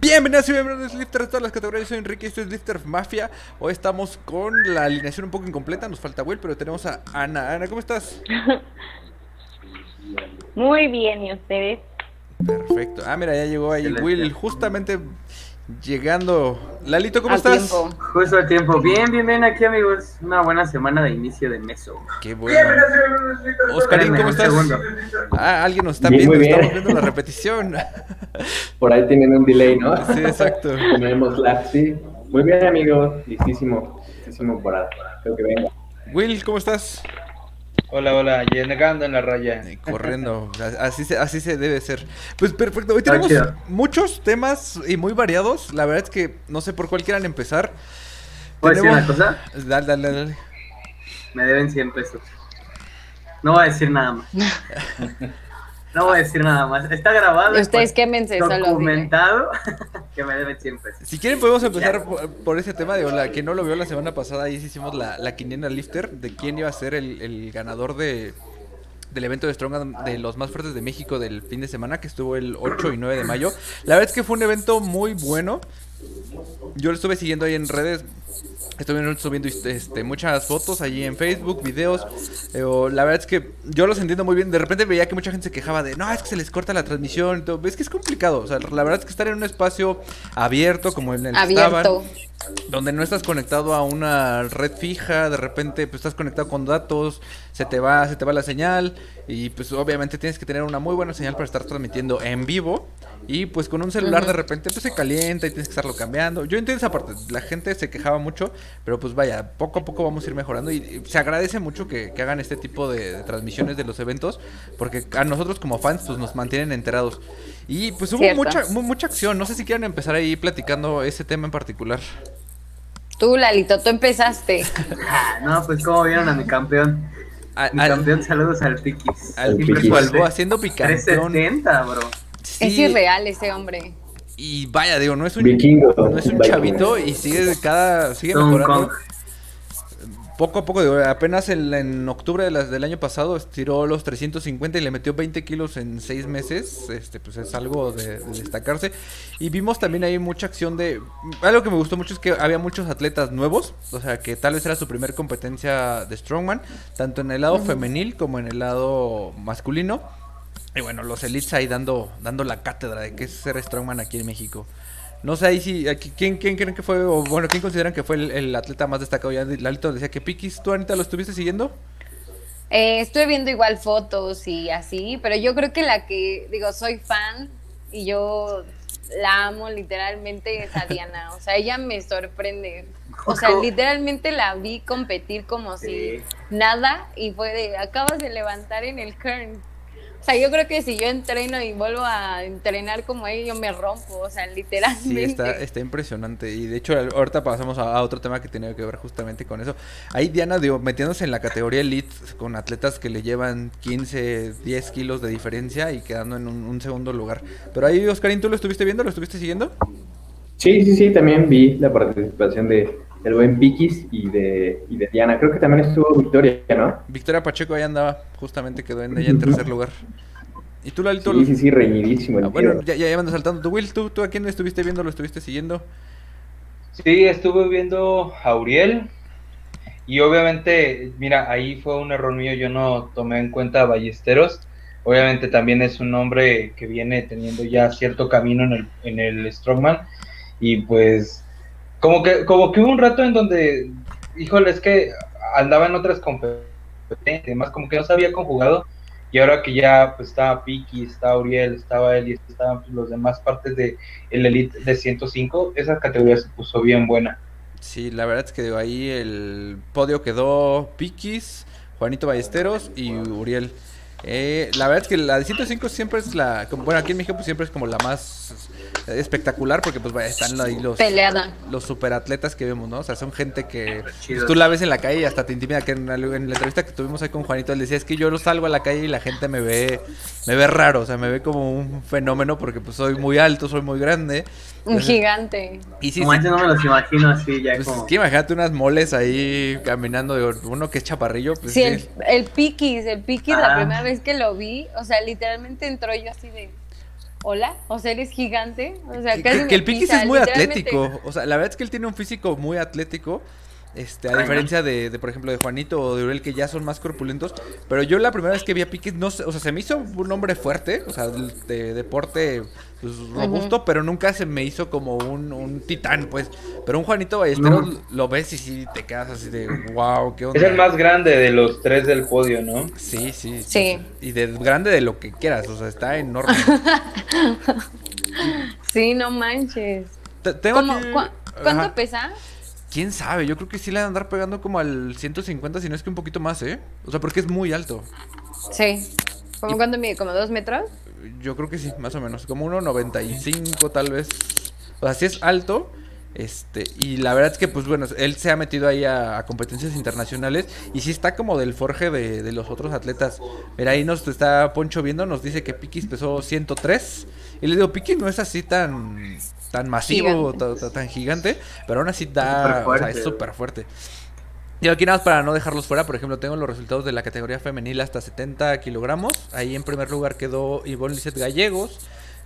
Bienvenidos y bienvenidos a Lifter de todas las categorías. Yo soy Enrique, esto es Lifter Mafia. Hoy estamos con la alineación un poco incompleta, nos falta Will, pero tenemos a Ana. Ana, ¿cómo estás? Muy bien, ¿y ustedes? Perfecto. Ah, mira, ya llegó ahí Will, justamente llegando. Lalito, ¿cómo A estás? tiempo. Justo al tiempo. Bien, bien, bien aquí, amigos. Una buena semana de inicio de meso. Qué bueno. Oscarín, ¿cómo estás? Ah, alguien nos está Bien, viendo, muy bien. estamos viendo la repetición. Por ahí tienen un delay, ¿no? Sí, exacto. Tenemos lag, sí. Muy bien, amigos. Listísimo. Listísimo para. Creo que venga. Will, ¿cómo estás? Hola, hola, llegando en la raya. Corriendo, así se, así se debe ser. Pues perfecto, hoy tenemos muchos temas y muy variados. La verdad es que no sé por cuál quieran empezar. ¿Puedo decir una cosa? Dale, dale, dale. Me deben 100 pesos. No voy a decir nada más. No voy a decir nada más. Está grabado. Ustedes pues, quémense documentado que me deben 100 pesos. Si quieren podemos empezar por, por ese tema. Digo, la que no lo vio la semana pasada, ahí sí hicimos la, la quiniela lifter de quién iba a ser el, el ganador de, del evento de Strong de los más fuertes de México del fin de semana, que estuvo el 8 y 9 de mayo. La verdad es que fue un evento muy bueno. Yo lo estuve siguiendo ahí en redes. Estuve subiendo este, muchas fotos allí en Facebook, videos. eh, o la verdad es que yo los entiendo muy bien. De repente veía que mucha gente se quejaba de, no, es que se les corta la transmisión. Es que es complicado. O sea, la verdad es que estar en un espacio abierto como en el que estaban, donde no estás conectado a una red fija, de repente pues estás conectado con datos, se te va, se te va la señal y pues obviamente tienes que tener una muy buena señal para estar transmitiendo en vivo y pues con un celular de repente pues se calienta y tienes que estarlo cambiando. Yo entiendo esa parte, la gente se quejaba mucho, pero pues vaya, poco a poco vamos a ir mejorando y, se agradece mucho que, que hagan este tipo de, de transmisiones de los eventos porque a nosotros como fans pues nos mantienen enterados. Y pues hubo Cierto. mucha, mu- mucha acción, no sé si quieren empezar ahí platicando ese tema en particular. Tú, Lalito, tú empezaste. Ah, no, pues como vieron a mi campeón. A- Mi al- campeón, saludos al Piquis. Al Piquis. Balboa haciendo picantón. 370, bro. Sí, Es irreal ese hombre. Y vaya, digo, no es un, Vikingo. no es un Vikingo. chavito y sigue cada sigue Don mejorando. Kong. Poco a poco, digo, apenas en, en octubre de las, del año pasado estiró los 350 y le metió 20 kilos en 6 meses. Este, pues es algo de, de destacarse. Y vimos también ahí mucha acción de. Algo que me gustó mucho es que había muchos atletas nuevos. O sea, que tal vez era su primer competencia de Strongman, tanto en el lado femenil como en el lado masculino. Y bueno, los elites ahí dando, dando la cátedra de qué es ser Strongman aquí en México. No sé ahí si, aquí, ¿quién, ¿quién creen que fue, o bueno, quién consideran que fue el, el atleta más destacado? Ya Lalito decía que Piquis, ¿tú Anita lo estuviste siguiendo? Eh, estuve viendo igual fotos y así, pero yo creo que la que, digo, soy fan y yo la amo literalmente es a Diana. O sea, ella me sorprende. O sea, literalmente la vi competir como si Sí. nada y fue de, acabas de levantar en el kern. O sea, yo creo que si yo entreno y vuelvo a entrenar como ella, yo me rompo, o sea, literalmente. Sí, está, está impresionante. Y de hecho, ahorita pasamos a, a otro tema que tiene que ver justamente con eso. Ahí Diana, digo, metiéndose en la categoría elite con atletas que le llevan 15, 10 kilos de diferencia y quedando en un, un segundo lugar. Pero ahí, Oscarín, ¿tú lo estuviste viendo? ¿Lo estuviste siguiendo? Sí, sí, sí. También vi la participación de del buen Piquis y de, y de Diana. Creo que también estuvo Victoria, ¿no? Victoria Pacheco ahí andaba, justamente quedó en ella en tercer lugar. ¿Y tú, Lalito? Sí, sí, sí, reñidísimo el Ah, bueno, ya, ya, ya me ando saltando. ¿Tú, Will, ¿tú, tú a quién estuviste viendo? ¿Lo estuviste siguiendo? Sí, estuve viendo a Uriel y obviamente, mira, ahí fue un error mío, yo no tomé en cuenta a Ballesteros. Obviamente también es un hombre que viene teniendo ya cierto camino en el, en el Strongman y pues como que, como que hubo un rato en donde, híjole, es que andaba en otras competencias, además como que no se había conjugado y ahora que ya pues estaba Piki, estaba Uriel, estaba él y estaban pues, los demás partes de el Elite de 105, esa categoría se puso bien buena. Sí, la verdad es que ahí el podio quedó Piquis, Juanito Ballesteros y Uriel. Eh, la verdad es que la de 105 siempre es la, bueno, aquí en México pues siempre es como la más espectacular porque pues vaya, están ahí los, Peleada. los superatletas que vemos, ¿no? O sea, son gente que pues, tú la ves en la calle y hasta te intimida. Que en la, en la entrevista que tuvimos ahí con Juanito, él decía, es que yo lo salgo a la calle y la gente me ve, me ve raro, o sea, me ve como un fenómeno porque pues soy muy alto, soy muy grande. Un Entonces, gigante. Y sí, Como sí, no me los imagino así, ya pues como. es que imagínate unas moles ahí caminando, digo, uno que es chaparrillo, pues Sí, sí. el, el Piquis, el Piquis, la Ah. primera vez que lo vi, o sea, literalmente entró yo así de, hola, o sea, eres gigante. O sea, Que, casi que me el Piquis pisa, es muy atlético. O sea, la verdad es que él tiene un físico muy atlético. Este, a diferencia de, de, por ejemplo, de Juanito o de Uriel, que ya son más corpulentos. Pero yo la primera vez que vi a Piquis, no sé, o sea, se me hizo un hombre fuerte, o sea, de, de deporte pues, robusto, pero nunca se me hizo como un, un titán, pues. Pero un Juanito Ballesteros No. lo ves y sí te quedas así de, wow, qué onda. Es el más grande de los tres del podio, ¿no? Sí, sí. Sí. Y de grande de lo que quieras, o sea, está enorme. Sí, no manches. Te- tengo ¿Cómo, ¿Cuánto Ajá. pesa? ¿Quién sabe? Yo creo que sí le van a andar pegando como al 150, si no es que un poquito más, ¿eh? O sea, porque es muy alto. Sí. ¿Cómo cuánto mide? ¿Como dos metros? Yo creo que sí, más o menos. Como 1.95 tal vez. O sea, sí es alto. Este, y la verdad es que, pues bueno, él se ha metido ahí a, a competencias internacionales y sí está como del forje de, de los otros atletas. Mira, ahí nos está Poncho viendo, nos dice que Piquis pesó 103. Y le digo, Piquis no es así tan, tan masivo, Gigante. ta- ta- tan, gigante, pero aún así da, o sea, es Superfuerte. súper fuerte. Y aquí nada más para no dejarlos fuera, por ejemplo, tengo los resultados de la categoría femenil hasta 70 kilogramos. Ahí en primer lugar quedó Ivonne Lizeth Gallegos,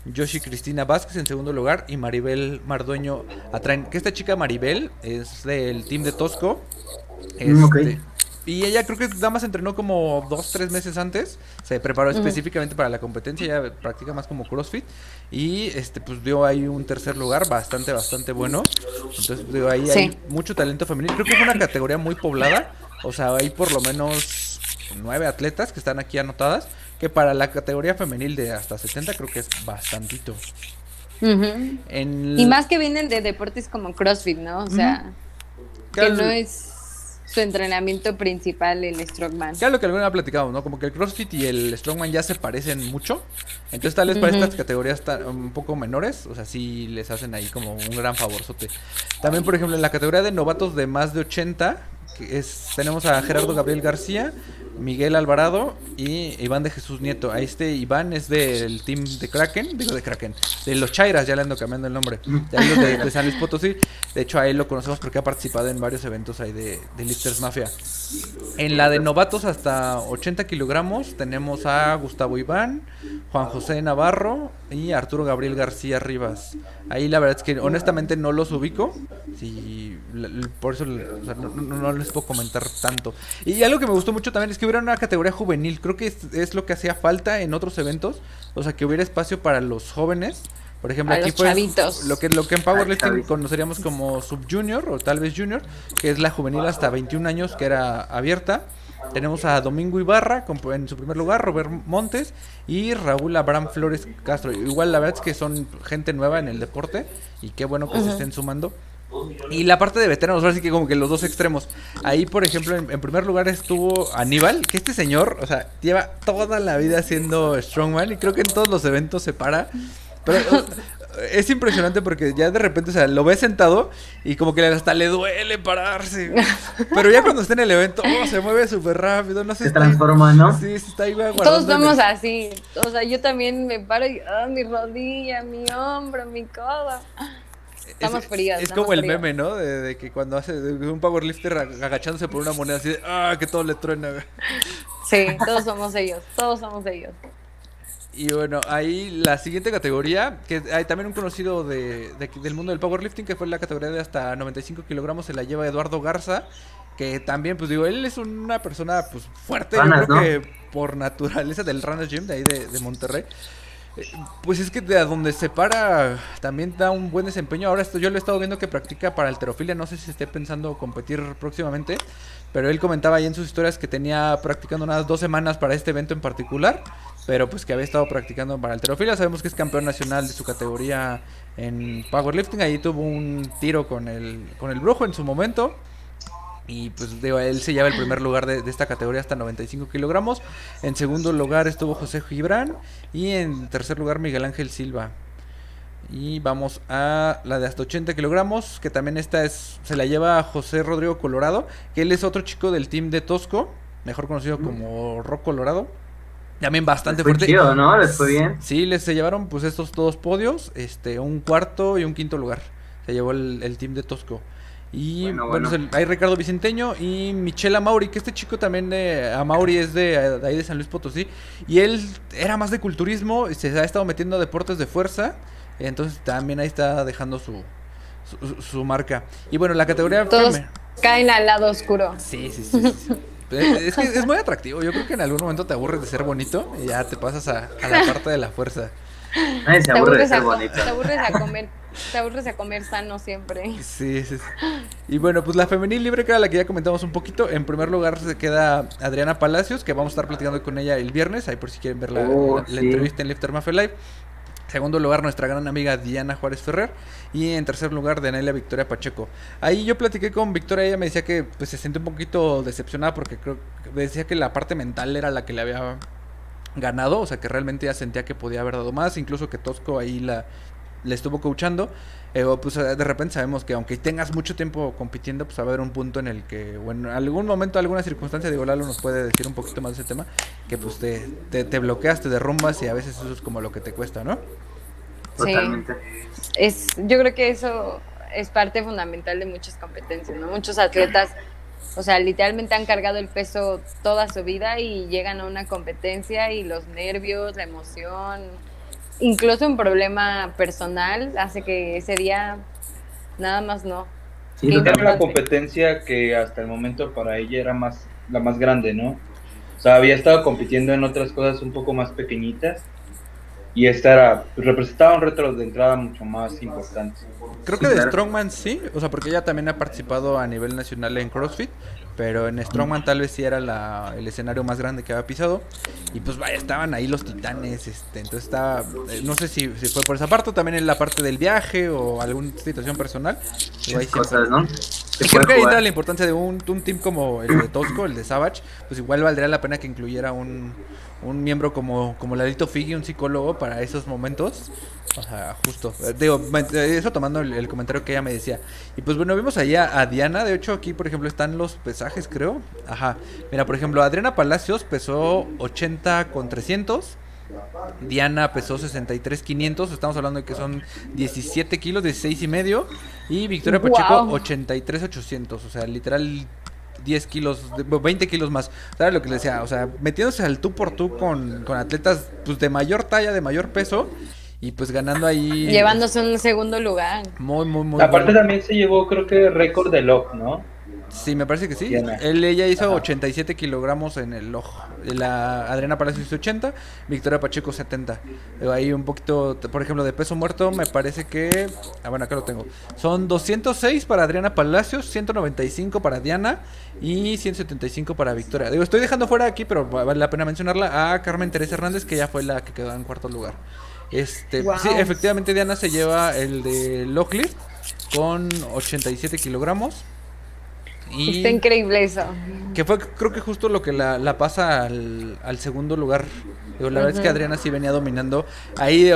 Yoshi Cristina Vázquez en segundo lugar y Maribel Mardueño Atraen. Que esta chica Maribel es del team de Tosco. Mm, ok. Y ella creo que nada más entrenó como dos, tres meses antes. Se preparó específicamente para la competencia. Ella practica más como CrossFit. Y este pues dio ahí un tercer lugar bastante, bastante bueno. Entonces digo, ahí Sí. hay mucho talento femenino. Creo que fue una categoría muy poblada. O sea, hay por lo menos nueve atletas que están aquí anotadas. Que para la categoría femenil de hasta 70 creo que es bastantito. En... Y más que vienen de deportes como CrossFit, ¿no? O sea, que no es su entrenamiento principal el strongman. Claro lo que alguna ha platicado, ¿no? Como que el CrossFit y el Strongman ya se parecen mucho. Entonces tal vez para estas categorías un poco menores, o sea, sí les hacen ahí como un gran favorzote. También, por ejemplo, en la categoría de novatos de más de 80, tenemos a Gerardo Gabriel García, Miguel Alvarado y Iván de Jesús Nieto. A este Iván es del team de Kraken, digo de Kraken, de los Chairas, ya le ando cambiando el nombre. Ahí de San Luis Potosí. De hecho, a él lo conocemos porque ha participado en varios eventos ahí de, de Lifters Mafia. En la de novatos hasta 80 kilogramos tenemos a Gustavo Iván, Juan José Navarro y Arturo Gabriel García Rivas. Ahí la verdad es que honestamente no los ubico. Sí, por eso l- o sea, no, no- no les puedo comentar tanto. Y algo que me gustó mucho también es que hubiera una categoría juvenil. Creo que es, es lo que hacía falta en otros eventos. O sea, que hubiera espacio para los jóvenes. Por ejemplo, A aquí pues chavitos. lo que lo que en powerlifting conoceríamos como sub junior o tal vez junior, que es la juvenil hasta 21 años que era abierta. Tenemos a Domingo Ibarra en su primer lugar, Robert Montes y Raúl Abraham Flores Castro. Igual la verdad es que son gente nueva en el deporte y qué bueno que se estén sumando. Y la parte de veteranos, ahora sí que como que los dos extremos. Ahí, por ejemplo, en, en primer lugar estuvo Aníbal, que este señor, o sea, lleva toda la vida siendo strongman y creo que en todos los eventos se para. Pero es impresionante porque ya de repente, o sea, lo ves sentado y como que hasta le duele pararse. Pero ya cuando está en el evento, oh, se mueve súper rápido, no sé. Se transforma, ¿no? Sí, se está ahí Todos somos energía. así. O sea, yo también me paro y ah, mi rodilla, mi hombro, mi codo. Estamos es, fríos. Es como el fríos. meme, ¿no? De, de que cuando hace un powerlifter ag- agachándose por una moneda así de, ah, que todo le truena. güey". Sí, todos somos ellos. Todos somos ellos. Y bueno, ahí la siguiente categoría, que hay también un conocido de, de del mundo del powerlifting, que fue la categoría de hasta 95 kilogramos, se la lleva Eduardo Garza, que también, pues digo, él es una persona pues fuerte, yo Ranas, creo ¿no? que por naturaleza del Runners Gym, de ahí de, de Monterrey. Eh, Pues es que de a donde se para también da un buen desempeño. Ahora esto, yo lo he estado viendo que practica para alterofilia. No sé si esté pensando competir próximamente. Pero él comentaba ahí en sus historias que tenía practicando unas dos semanas para este evento en particular. Pero pues que había estado practicando para alterofilia. Sabemos que es campeón nacional de su categoría en powerlifting. Ahí tuvo un tiro con el, con el brujo en su momento. Y pues digo, él se lleva el primer lugar de, esta categoría hasta 95 kilogramos. En segundo lugar estuvo José Gibran. Y en tercer lugar Miguel Ángel Silva. Y vamos a la de hasta 80 kilogramos. Que también esta es. Se la lleva José Rodrigo Colorado. Que él es otro chico del team de Tosco. Mejor conocido como Rock Colorado. También bastante Fue fuerte. chido, ¿no? Les fue bien. Sí, les se llevaron pues estos dos podios, este, un cuarto y un quinto lugar. Se llevó el, el team de Tosco. Y Bueno, bueno, bueno. es el- hay Ricardo Vicenteño y Michela Mauri, que este chico también de Amauri es de, de ahí de San Luis Potosí. Y él era más de culturismo, y se ha estado metiendo a deportes de fuerza. Entonces también ahí está dejando su, su, marca. Y bueno, la categoría... Todos caen al lado oscuro. Sí, sí, sí. sí, sí. Eh, Es que es muy atractivo. Yo creo que en algún momento te aburres de ser bonito y ya te pasas a, a la parte de la fuerza. Nadie se Te aburre de aburres, a, ser bonito. te aburres a comer, te aburres a comer sano siempre. Sí, sí, sí. Y bueno, pues la femenil libre, que era la que ya comentamos un poquito. En primer lugar se queda Adriana Palacios, que vamos a estar platicando con ella el viernes. Ahí por si quieren ver la, Oh, la- la sí. entrevista en Lifter Mafia Live. Segundo lugar, nuestra gran amiga Diana Juárez Ferrer. Y en tercer lugar, Danelia Victoria Pacheco. Ahí yo platiqué con Victoria, ella me decía que pues, se siente un poquito decepcionada porque creo decía que la parte mental era la que le había ganado, o sea que realmente ya sentía que podía haber dado más, incluso que Tosco ahí la le estuvo coachando. Eh, o, pues de repente sabemos que aunque tengas mucho tiempo compitiendo, pues va a haber un punto en el que, o en algún momento, alguna circunstancia, digo, Lalo nos puede decir un poquito más de ese tema, que pues te, te, te bloqueas, te derrumbas y a veces eso es como lo que te cuesta, ¿no? Sí. Totalmente. Es, yo creo que eso es parte fundamental de muchas competencias, ¿no? Muchos atletas, o sea, literalmente han cargado el peso toda su vida y llegan a una competencia y los nervios, la emoción, incluso un problema personal hace que ese día nada más no. Sí, Era totalmente. la competencia que hasta el momento para ella era más la más grande, ¿no? O sea, había estado compitiendo en otras cosas un poco más pequeñitas y esta era, pues, representaba un reto de entrada mucho más importante. Creo que de. Strongman sí, o sea, porque ella también ha participado a nivel nacional en CrossFit, pero en Strongman tal vez sí era la, el escenario más grande que había pisado. Y pues vaya, estaban ahí los titanes, este, entonces estaba, eh, no sé si, si fue por esa parte o también en la parte del viaje o alguna situación personal. Siempre- Cosas, ¿no? y creo que ahí entra la importancia de un, un team como el de Tosco, el de Savage, pues igual valdría la pena que incluyera un, un miembro como, como Lalito Figi, un psicólogo para esos momentos. O sea, justo. Eh, Digo, eh, eso tomando el, el comentario que ella me decía. Y pues bueno, vimos allá a Diana. De hecho, aquí, por ejemplo, están los pesajes, creo. Ajá. Mira, por ejemplo, Adriana Palacios pesó 80 con 300. Diana pesó 63 500, estamos hablando de que son 17 kilos, 16 y medio. Y Victoria. Pacheco 83 800, o sea, literal 10 kilos, de- 20 kilos más. ¿Sabes lo que le decía? O sea, metiéndose al tú por tú con, con atletas pues de mayor talla, de mayor peso. Y pues ganando ahí. Llevándose un segundo lugar. Muy, muy, muy. Aparte bueno. también se llevó creo que récord de lock, ¿no? Sí, me parece que sí. Diana. Él, ella hizo Ajá. 87 kilogramos en el ojo. La Adriana Palacios hizo 80, Victoria Pacheco 70. Digo, Ahí un poquito, por ejemplo, de peso muerto, me parece que. Ah, bueno, acá lo tengo. Son 206 para Adriana Palacios, 195 para Diana y 175 para Victoria. Digo, estoy dejando fuera aquí, pero va- vale la pena mencionarla a Carmen Teresa Hernández, que ya fue la que quedó en cuarto lugar. Este, sí, efectivamente Diana se lleva el de Locklift con 87 kilogramos. Y... Está increíble eso. Que fue creo que justo lo que la, la pasa al, al segundo lugar. La verdad es que. Adriana sí venía dominando. Ahí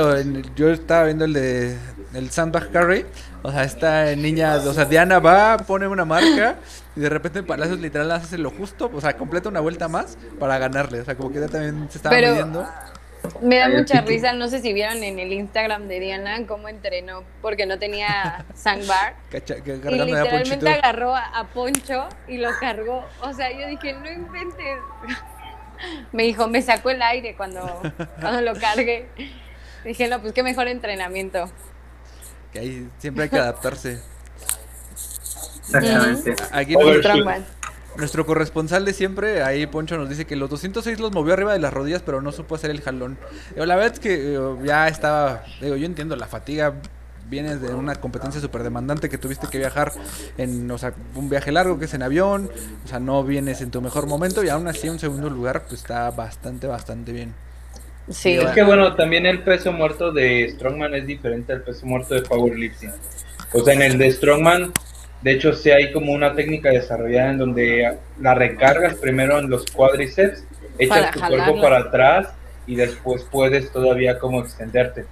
yo estaba viendo el de el sandbag carry. O sea, esta niña, o sea, Diana va, pone una marca y de repente Palacios literal hace lo justo, o sea, completa una vuelta más para ganarle. O sea, como que ella también se estaba Pero- midiendo. Me da mucha risa, no sé si vieron en el Instagram de Diana cómo entrenó, porque no tenía sandbar. cacha- que Y literalmente agarró a, a Poncho y lo cargó. O sea, yo dije, no inventes. Me dijo, me sacó el aire cuando, cuando lo cargué. Dije, no, pues qué mejor entrenamiento. Que ahí siempre hay que adaptarse. Exactamente. Aquí Overshoot. Nuestro, corresponsal de siempre, ahí Poncho nos dice que los 206 los movió arriba de las rodillas, pero no supo hacer el jalón. Digo, la verdad es que eh, ya estaba, digo, yo entiendo la fatiga. Vienes de una competencia súper demandante que tuviste que viajar en, o sea, un viaje largo que es en avión, o sea, no vienes en tu mejor momento y aún así un segundo lugar pues está bastante, bastante bien. Sí. Es que bueno, también el peso muerto de Strongman es diferente al peso muerto de Powerlifting. O sea, en el de Strongman, de hecho, sí hay como una técnica desarrollada en donde la recargas primero en los cuádriceps, echas Para tu jalarlo. cuerpo para atrás y después puedes todavía como extenderte.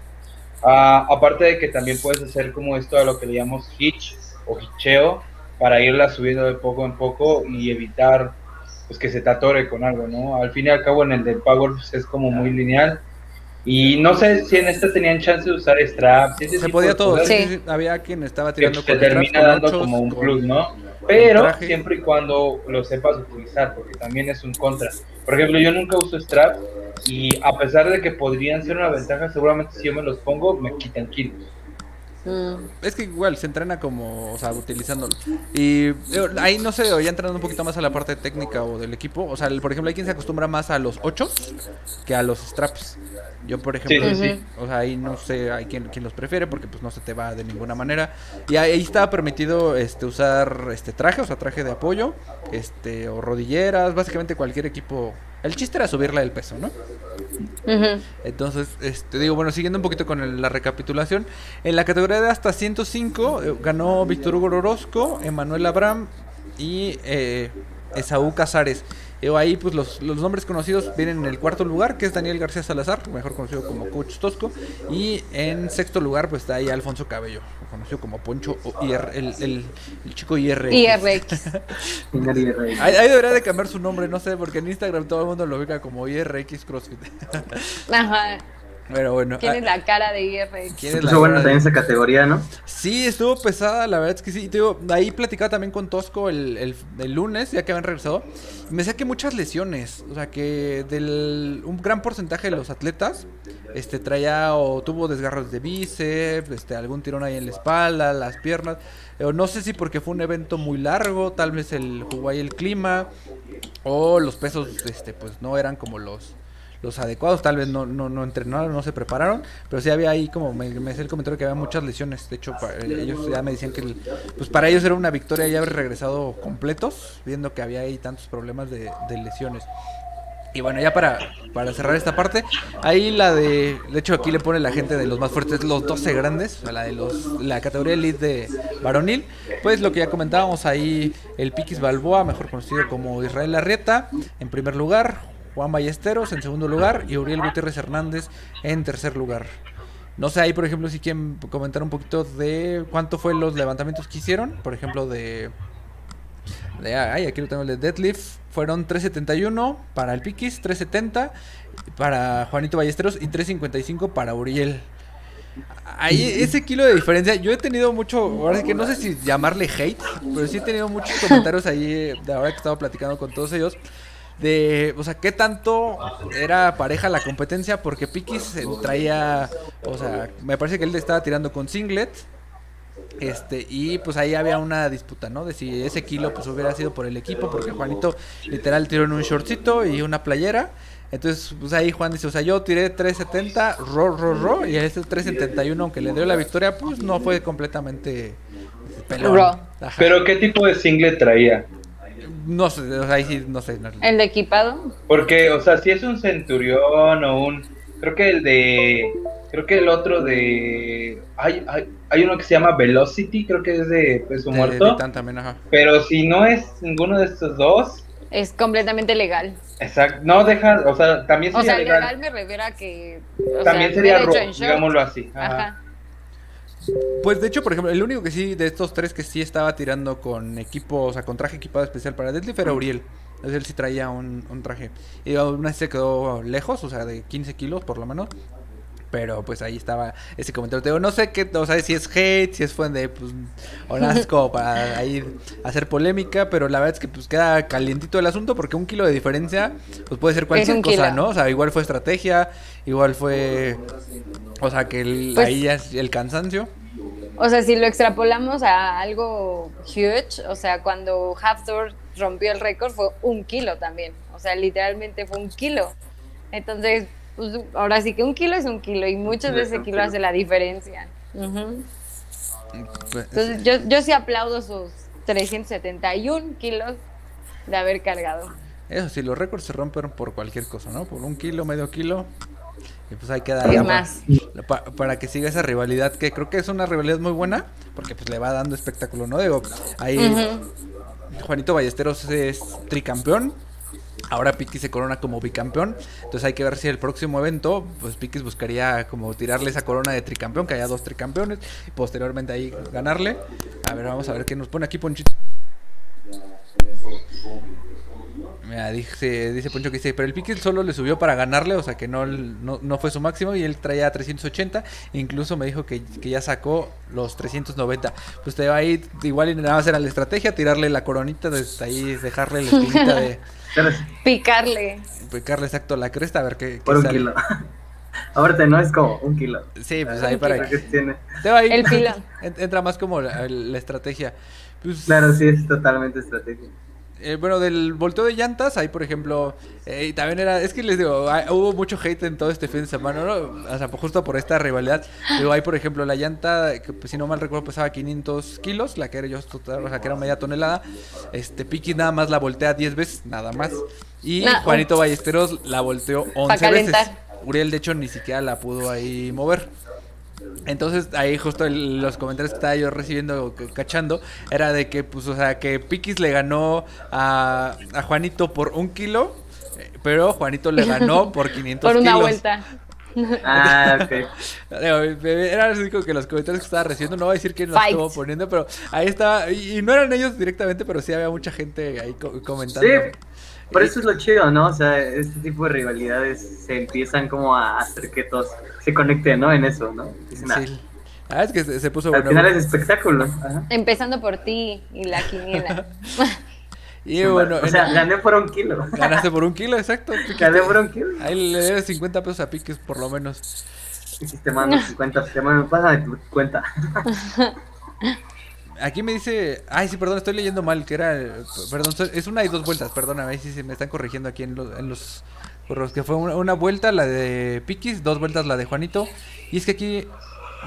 Ah, aparte de que también puedes hacer como esto a lo que le llamamos hitch o hitcheo para irla subiendo de poco en poco y evitar pues que se te atore con algo, ¿no? Al fin y al cabo en el del Power pues, es como muy lineal Y no sé si en esta tenían chance de usar straps. Se podía todo. sí. Había quien estaba que tirando te con straps, termina dando como un plus, ¿no? Pero siempre y cuando lo sepas utilizar, porque también es un contra. Por ejemplo, yo nunca uso strap y a pesar de que podrían ser una ventaja, seguramente si yo me los pongo me quitan kilos. Es que igual se entrena como, o sea, utilizándolo. Y digo, ahí no sé, ya entrando un poquito más a la parte técnica o del equipo. O sea, el- por ejemplo, hay quien se acostumbra más a los 8 que a los straps. Yo, por ejemplo, Sí, sí, sí. o sea, ahí no sé, hay quien, quien los prefiere porque pues no se te va de ninguna manera. Y ahí estaba permitido este usar este traje, o sea, traje de apoyo, este o rodilleras, básicamente cualquier equipo. El chiste era subirle el peso, ¿no? Entonces, este, digo, bueno, siguiendo un poquito con el- la recapitulación, en la categoría de hasta 105 eh, ganó Víctor Hugo Orozco, Emanuel Abraham y eh, Esaú Casares. Eh, ahí, pues los, los nombres conocidos vienen en el cuarto lugar, que es Daniel García Salazar, mejor conocido como Coach Tosco. Y en sexto lugar, pues está ahí Alfonso Cabello, conocido como Poncho o IR, el, el, el chico IR. IRX. IRX. Ahí, ahí debería de cambiar su nombre, no sé, porque en Instagram todo el mundo lo ubica como IRX CrossFit. Ajá. Pero bueno. Tienes ah, la cara de IRX. ¿quién Se es la puso buena verdad? también esa categoría, ¿no? Sí, estuvo pesada, la verdad es que sí. Te digo, ahí platicaba también con Tosco el, el- el lunes, ya que habían regresado. Y me decía que muchas lesiones. O sea, que del un gran porcentaje de los atletas este traía o tuvo desgarros de bíceps, este, algún tirón ahí en la espalda, las piernas. No sé si porque fue un evento muy largo, tal vez el jugó ahí el clima. O los pesos, este, pues no eran como los los adecuados, tal vez no, no, no entrenaron, no se prepararon, pero sí había ahí como me, me hacía el comentario que había muchas lesiones, de hecho pa- ellos ya me decían que el- pues para ellos era una victoria ya haber regresado completos, viendo que había ahí tantos problemas de, de lesiones. Y bueno, ya para, para cerrar esta parte, ahí la de, de hecho aquí le pone la gente de los más fuertes, los 12 grandes, la de los, la categoría elite de varonil, pues lo que ya comentábamos ahí, el Piquis Balboa, mejor conocido como Israel Arrieta, en primer lugar, Juan Ballesteros en segundo lugar y Uriel Gutiérrez Hernández en tercer lugar. No sé ahí, por ejemplo, si quieren comentar un poquito de cuánto fue los levantamientos que hicieron, por ejemplo, de de, ay, aquí lo tengo el de Deadlift. Fueron 371 para el Piquis, 370 para Juanito Ballesteros y 355 para Uriel. Ahí ese kilo de diferencia, yo he tenido mucho, ahora que no sé si llamarle hate, pero sí he tenido muchos comentarios ahí de ahora que estaba platicando con todos ellos. De, o sea, qué tanto era pareja la competencia, porque Piquis traía, o sea, me parece que él le estaba tirando con singlet, este, y pues ahí había una disputa, ¿no? De si ese kilo pues hubiera sido por el equipo, porque Juanito literal tiró en un shortcito y una playera. Entonces, pues ahí Juan dice, o sea, yo tiré 370, ro, ro, ro, y ese 371, aunque le dio la victoria, pues no fue completamente pelón. Ajá. Pero ¿qué tipo de singlet traía? No sé, o sea, ahí sí, no sé. no- El de equipado. Porque, o sea, si es un centurión o un... Creo que el de... Creo que el otro de... Hay, hay, hay uno que se llama Velocity, creo que es de peso de- muerto. de Titán también, ajá. Pero si no es ninguno de estos dos... Es completamente legal. Exacto. No deja... O sea, también O sería sea, legal. legal me refiero a que. o también sea, sería short. digámoslo así. Ajá. Ajá. Pues de hecho, por ejemplo, el único que sí, de estos tres que sí estaba tirando con equipo, o sea, con traje equipado especial para Deadlift era Uriel. Entonces él sí traía un, un traje. Y aún así se quedó lejos, o sea, de 15 kilos por lo menos. Pero pues ahí estaba ese comentario. Te digo, no sé qué, o sea, si es hate, si es fue de, pues, es como para ahí hacer polémica. Pero la verdad es que pues queda calientito el asunto porque un kilo de diferencia, pues puede ser cualquier cosa, kilo. ¿no? O sea, igual fue estrategia, igual fue, o sea, que el, Pues- ahí ya es el cansancio. O sea, si lo extrapolamos a algo huge, o sea, cuando Hafthor rompió el récord fue un kilo también. O sea, literalmente fue un kilo. Entonces, pues, ahora sí que un kilo es un kilo y muchas veces ese kilo hace la diferencia. Pues, Entonces, yo, yo sí aplaudo sus 371 kilos de haber cargado. Eso sí, los récords se rompen por cualquier cosa, ¿no? Por un kilo, medio kilo. Y pues queda Es ya más. pa- pa- para que siga esa rivalidad, que creo que es una rivalidad muy buena, porque pues le va dando espectáculo, ¿no? Digo, ahí Ujú. Juanito Ballesteros es tricampeón. Ahora Piquis se corona como bicampeón. Entonces hay que ver si el próximo evento, pues Piquis buscaría como tirarle esa corona de tricampeón, que haya dos tricampeones, y posteriormente ahí ganarle. A ver, vamos a ver qué nos pone aquí Ponchito. Mira, dice, dice Poncho que dice, pero el Piquis solo le subió para ganarle, o sea que no, no, no fue su máximo y él traía 380, incluso me dijo que, que ya sacó los 390. Pues te va ahí, igual y nada más era la estrategia, tirarle la coronita, desde ahí dejarle la espinita de Picarle. picarle exacto la cresta, a ver qué, qué por un kilo. Ahorita no es como un kilo. Sí, pues ahí para que tiene. te va ahí, El pilón. en- Entra más como la, la estrategia. Pues, Claro, sí, es totalmente estratégico. Eh, bueno, del volteo de llantas, ahí por ejemplo, eh, y también era, es que les digo, hay- hubo mucho hate en todo este fin de semana, ¿no? O sea, justo por esta rivalidad. Digo, ahí por ejemplo, la llanta, que pues, si no mal recuerdo, pesaba 500 kilos, la que era yo, o sea, que era media tonelada. Este, Piki nada más la voltea 10 veces, nada más. Y Juanito Ballesteros la volteó 11 veces. Uriel, de hecho, ni siquiera la pudo ahí mover. Entonces ahí justo el- los comentarios que estaba yo recibiendo, cachando, era de que pues, o sea, que Piquis le ganó a, a Juanito por un kilo, pero Juanito le ganó por 500 Por una kilos. vuelta. Ah, ok. Era así como que los comentarios que estaba recibiendo, no voy a decir quién los Fight. estuvo poniendo, pero ahí estaba, y, y no eran ellos directamente, pero sí había mucha gente ahí co- comentando. Sí, por eso es lo chido, ¿no? O sea, este tipo de rivalidades se empiezan como a hacer que todos se conecten, ¿no? En eso, ¿no? Dicen, ah, Sí. Ah, es que se, se puso al bueno. final es espectáculo. Ajá. Empezando por ti y la quiniela. Y bueno, o sea, en- gané por un kilo. ganaste por un kilo, exacto. Gané por un kilo. Ahí le debes 50 pesos a Piquis por lo menos. Si te mando 50, te mando, pásame tu cuenta. Aquí me dice, ay sí, perdón, estoy leyendo mal, que era, perdón, es una y dos vueltas, perdóname, sí, sí, me están corrigiendo aquí en, los- en los correos, que fue una, una vuelta la de Piquis, dos vueltas la de Juanito, y es que aquí,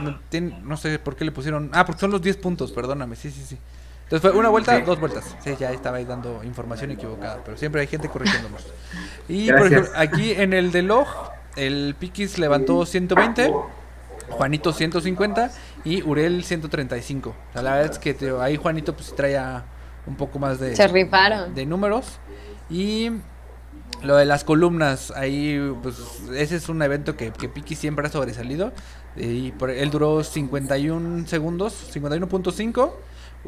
no, tiene- no sé por qué le pusieron, ah, porque son los 10 puntos, perdóname, sí, sí, sí. Entonces fue una vuelta, Sí. dos vueltas, sí, ya estaba ahí dando información equivocada, pero siempre hay gente corrigiéndonos. Y por ejemplo, aquí en el de Log, el Piquis levantó 120, Juanito 150 y Uriel 135. O sea, la verdad es que te ahí Juanito pues traía un poco más de, Se rifaron. de números. Y lo de las columnas, ahí pues ese es un evento que, que Piki siempre ha sobresalido. Y por, él duró 51 segundos, 51.5.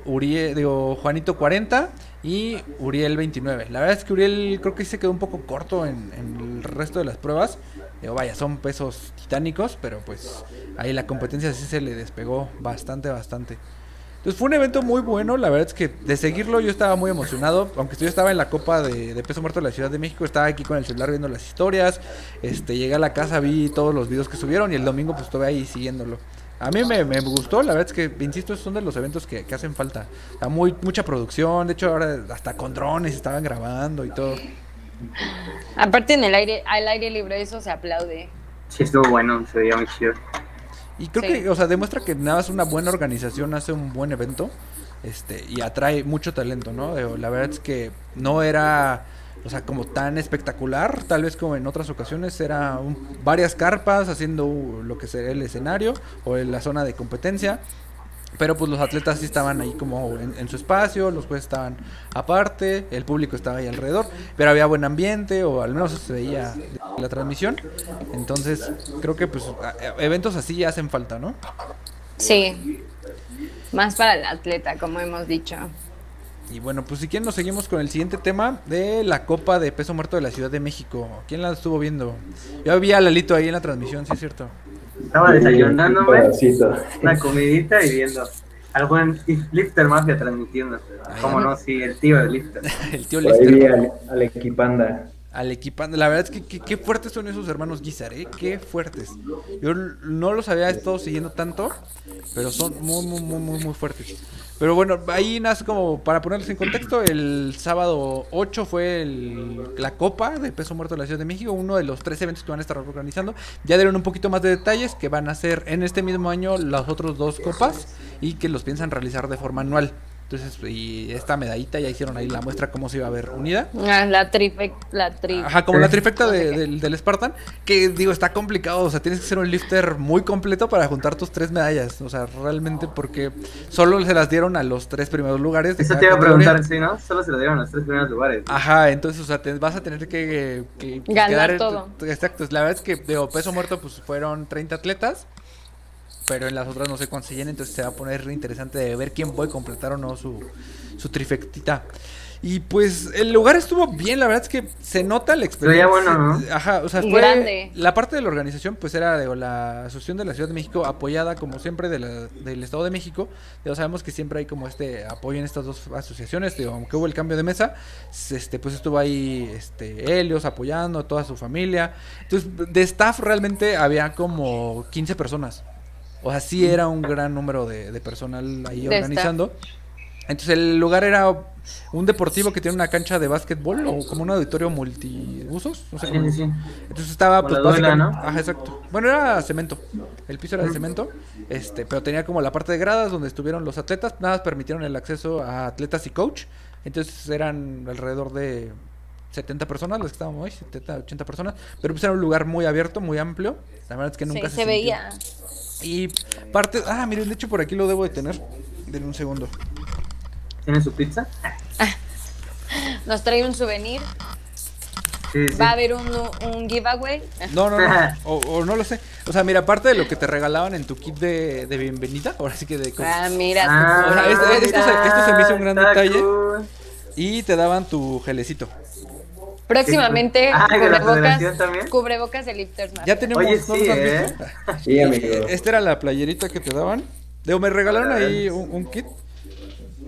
Uriel, digo, Juanito 40 y Uriel 29. La verdad es que Uriel creo que se quedó un poco corto en el resto de las pruebas. Digo, vaya, son pesos titánicos, pero pues ahí la competencia sí se le despegó bastante, bastante. Entonces fue un evento muy bueno, la verdad es que de seguirlo yo estaba muy emocionado, aunque yo estaba en la Copa de, de Peso Muerto de la Ciudad de México, estaba aquí con el celular viendo las historias, este llegué a la casa, vi todos los videos que subieron y el domingo pues estuve ahí siguiéndolo. A mí me, me gustó, la verdad es que, insisto, son de los eventos que, que hacen falta. Sea, muy, mucha producción, de hecho ahora hasta con drones estaban grabando y todo. Aparte en el aire, al aire libre eso se aplaude. Sí, estuvo bueno, se veía muy chido. Y creo Sí. que, o sea, demuestra que nada más una buena organización hace un buen evento. Este, y atrae mucho talento, ¿no? Digo, La verdad es que no era, o sea, como tan espectacular, tal vez como en otras ocasiones, era un- varias carpas haciendo lo que sería el escenario o en la zona de competencia. Pero pues los atletas sí estaban ahí como en, en su espacio, los jueces estaban aparte, el público estaba ahí alrededor, pero había buen ambiente o al menos se veía la transmisión. Entonces creo que pues eventos así ya hacen falta, ¿no? Sí. Más para el atleta, como hemos dicho. Y bueno, pues si quieren nos seguimos con el siguiente tema de la Copa de Peso Muerto de la Ciudad de México. ¿Quién la estuvo viendo? Yo vi a Lalito ahí en la transmisión, sí es cierto. Estaba desayunándome, una comidita y viendo al buen Lifter Mafia transmitiendo. ¿Cómo no? Sí, el tío de Lifter. El tío ahí vi al equipanda. Al equipando. La verdad es que qué fuertes son esos hermanos Guizar, ¿eh? Qué fuertes. Yo no los había estado siguiendo tanto, pero son muy, muy, muy, muy, muy fuertes. Pero bueno, ahí nace como para ponerles en contexto, el sábado 8 fue el- la Copa de Peso Muerto de la Ciudad de México, uno de los tres eventos que van a estar organizando. Ya dieron un poquito más de detalles que van a ser en este mismo año las otras dos copas y que los piensan realizar de forma anual. Entonces, y esta medallita ya hicieron ahí la muestra cómo se iba a ver unida. Ah, La trife, la tri. Ajá, como la trifecta de- del, del Spartan, que digo, está complicado, o sea, tienes que ser un lifter muy completo para juntar tus tres medallas, o sea, realmente porque solo se las dieron a los tres primeros lugares. de Eso te iba a preguntar, sí, ¿no? Solo se lo dieron los tres primeros lugares. Ajá, entonces, o sea, te vas a tener que, que Ganar quedar todo. Exacto, la verdad es que, digo, peso muerto, pues fueron 30 atletas, pero en las otras no se llenen, entonces se va a poner interesante de ver quién puede completar o no su, su trifectita. Y pues el lugar estuvo bien, la verdad es que se nota la experiencia. bueno, ¿no? Ajá, o sea, fue grande. la parte de la organización, pues era de la Asociación de la Ciudad de México, apoyada como siempre de la- del Estado de México. Ya sabemos que siempre hay como este apoyo en estas dos asociaciones, digo, aunque hubo el cambio de mesa, este, pues estuvo ahí este, Helios apoyando, toda su familia. Entonces, de staff realmente había como 15 personas. O sea, sí era un gran número de, de personal ahí De organizando. Entonces el lugar era un deportivo que tiene una cancha de básquetbol o como un auditorio multiusos, no sé cómo. sí, sí. Entonces estaba pues la duela, ¿no? Ajá, exacto. Bueno, era cemento. El piso era de cemento, este, pero tenía como la parte de gradas donde estuvieron los atletas, nada más permitieron el acceso a atletas y coach. Entonces eran alrededor de 70 personas las que estábamos hoy, 70, 80 personas, pero pues era un lugar muy abierto, muy amplio. La verdad es que nunca Sí, se, se sintió. Y parte, ah, miren, de hecho por aquí lo debo de tener. Denme un segundo. ¿Tiene su pizza? Nos trae un souvenir. Sí, sí. Va a haber un, un giveaway. No, no, no. O, o no lo sé. O sea, mira, aparte de lo que te regalaban en tu kit de, de bienvenida, ahora sí que de... Ah, mira. Ah, O sea, este- esto se- esto se me hizo un gran detalle. cool. Y te daban tu gelecito. Próximamente, Ah, ¿y de la cubrebocas, cubrebocas de Lifters Mafia. Ya tenemos... Oye, ¿no sí, ¿eh? Sí, amigo. Esta era la playerita que te daban. Digo, me regalaron ahí un, un kit.